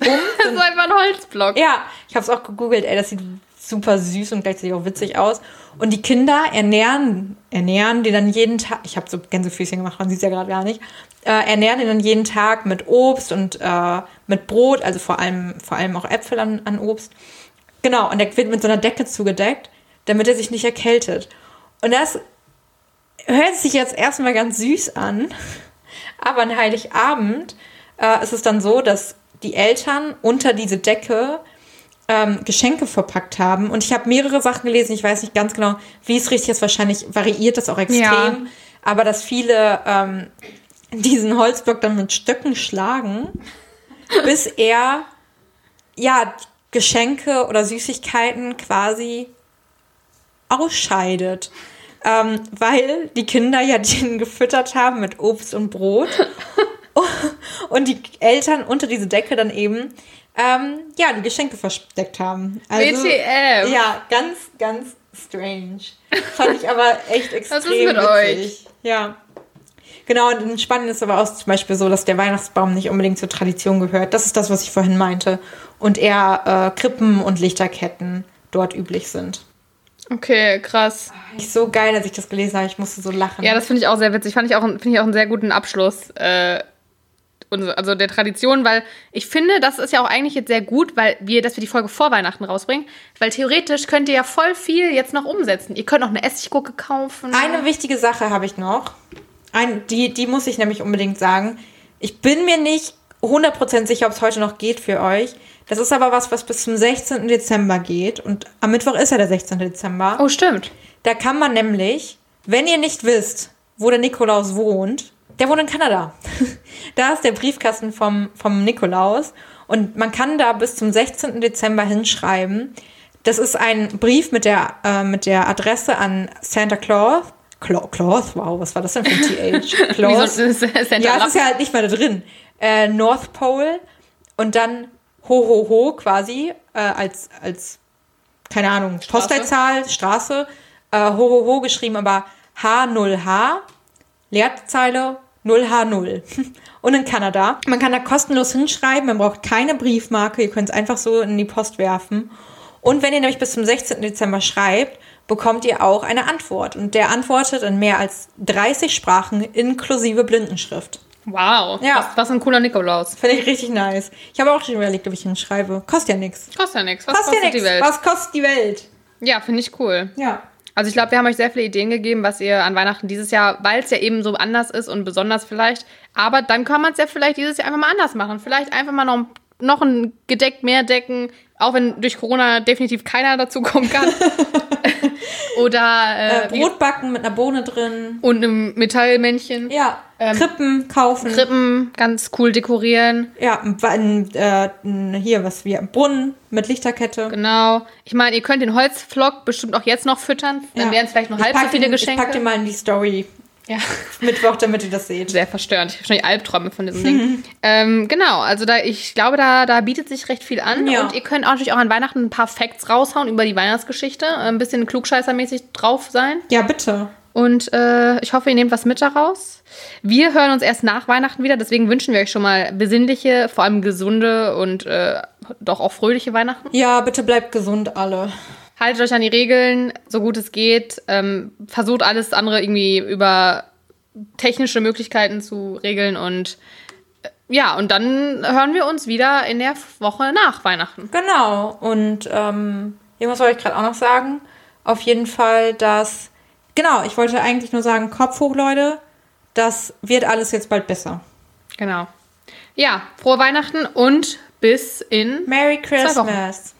Um. Das ist einfach ein Holzblock. Ja, ich habe es auch gegoogelt, ey, das sieht super süß und gleichzeitig auch witzig aus. Und die Kinder ernähren, ernähren die dann jeden Tag, ich habe so Gänsefüßchen gemacht, man sieht es ja gerade gar nicht, äh, ernähren die dann jeden Tag mit Obst und äh, mit Brot, also vor allem, vor allem auch Äpfel an, an Obst. Genau, und der wird mit so einer Decke zugedeckt, damit er sich nicht erkältet. Und das hört sich jetzt erstmal ganz süß an, aber an Heiligabend äh, ist es dann so, dass die Eltern unter diese Decke ähm, Geschenke verpackt haben. Und ich habe mehrere Sachen gelesen, ich weiß nicht ganz genau, wie es richtig ist. Wahrscheinlich variiert das auch extrem. Ja. Aber dass viele ähm, diesen Holzblock dann mit Stöcken schlagen, bis er ja Geschenke oder Süßigkeiten quasi ausscheidet. Ähm, weil die Kinder ja den gefüttert haben mit Obst und Brot. und die Eltern unter diese Decke dann eben ähm, ja die Geschenke versteckt haben. Also, WTF. Ja, ganz, ganz strange. Fand ich aber echt extrem Was ist mit witzig. Ja. Genau, und in Spanien ist aber auch zum Beispiel so, dass der Weihnachtsbaum nicht unbedingt zur Tradition gehört. Das ist das, was ich vorhin meinte. Und eher äh, Krippen und Lichterketten dort üblich sind. Okay, krass. Nicht so geil, als ich das gelesen habe. Ich musste so lachen. Ja, das finde ich auch sehr witzig. Fand ich auch, finde ich auch einen sehr guten Abschluss. Äh, also der Tradition, weil ich finde, das ist ja auch eigentlich jetzt sehr gut, weil wir, dass wir die Folge vor Weihnachten rausbringen, weil theoretisch könnt ihr ja voll viel jetzt noch umsetzen. Ihr könnt auch eine Essiggurke kaufen. Eine wichtige Sache habe ich noch. Ein, die, die muss ich nämlich unbedingt sagen. Ich bin mir nicht 100% sicher, ob es heute noch geht für euch. Das ist aber was, was bis zum 16. Dezember geht. Und am Mittwoch ist ja der 16. Dezember. Oh, stimmt. Da kann man nämlich, wenn ihr nicht wisst, wo der Nikolaus wohnt, der wohnt in Kanada. da ist der Briefkasten vom, vom Nikolaus. Und man kann da bis zum 16. Dezember hinschreiben. Das ist ein Brief mit der, äh, mit der Adresse an Santa Claus. Claus? Wow, was war das denn für ein TH? So Santa Ja, es Lapp- ist ja halt nicht mal da drin. Äh, North Pole und dann ho ho ho quasi äh, als, als, keine Ahnung, Postleitzahl, Straße, äh, ho ho ho geschrieben, aber H0H, Leerzeile 0H0. Und in Kanada. Man kann da kostenlos hinschreiben, man braucht keine Briefmarke, ihr könnt es einfach so in die Post werfen. Und wenn ihr nämlich bis zum 16. Dezember schreibt, bekommt ihr auch eine Antwort. Und der antwortet in mehr als 30 Sprachen inklusive Blindenschrift. Wow. Ja. Was, was ein cooler Nikolaus. Finde ich richtig nice. Ich habe auch schon überlegt, ob ich ihn schreibe. Kostet ja nichts. Kostet ja nichts. Was Kostet ja kostet die nichts. Welt? Was kostet die Welt? Ja, finde ich cool. Ja. Also ich glaube, wir haben euch sehr viele Ideen gegeben, was ihr an Weihnachten dieses Jahr, weil es ja eben so anders ist und besonders vielleicht, aber dann kann man es ja vielleicht dieses Jahr einfach mal anders machen. Vielleicht einfach mal noch, noch ein Gedeck mehr decken, auch wenn durch Corona definitiv keiner dazu kommen kann. Oder Äh, äh, Brot backen mit einer Bohne drin. und einem Metallmännchen. Ja. Ähm, Krippen kaufen. Krippen ganz cool dekorieren. Ja, ein, äh, hier was wie ein Brunnen mit Lichterkette. Genau. Ich meine, ihr könnt den Holzvlog bestimmt auch jetzt noch füttern. Dann Ja. wären es vielleicht nur Ich halb so viele den, Geschenke. Ich pack den mal in die Story ja. Mittwoch, damit ihr das seht. Sehr verstörend. Ich habe schon die Albträume von diesem Ding. Ähm, genau, also da, ich glaube, da, da bietet sich recht viel an. Ja. Und ihr könnt auch natürlich auch an Weihnachten ein paar Facts raushauen über die Weihnachtsgeschichte. Ein bisschen klugscheißermäßig drauf sein. Ja, bitte. Und äh, ich hoffe, ihr nehmt was mit daraus. Wir hören uns erst nach Weihnachten wieder, deswegen wünschen wir euch schon mal besinnliche, vor allem gesunde und äh, doch auch fröhliche Weihnachten. Ja, bitte bleibt gesund alle. Haltet euch an die Regeln, so gut es geht. Ähm, versucht alles andere irgendwie über technische Möglichkeiten zu regeln und äh, ja, und dann hören wir uns wieder in der Woche nach Weihnachten. Genau. Und ähm, irgendwas wollte ich gerade auch noch sagen. Auf jeden Fall, dass. Genau, ich wollte eigentlich nur sagen, Kopf hoch, Leute. Das wird alles jetzt bald besser. Genau. Ja, frohe Weihnachten und bis in Merry. Christmas.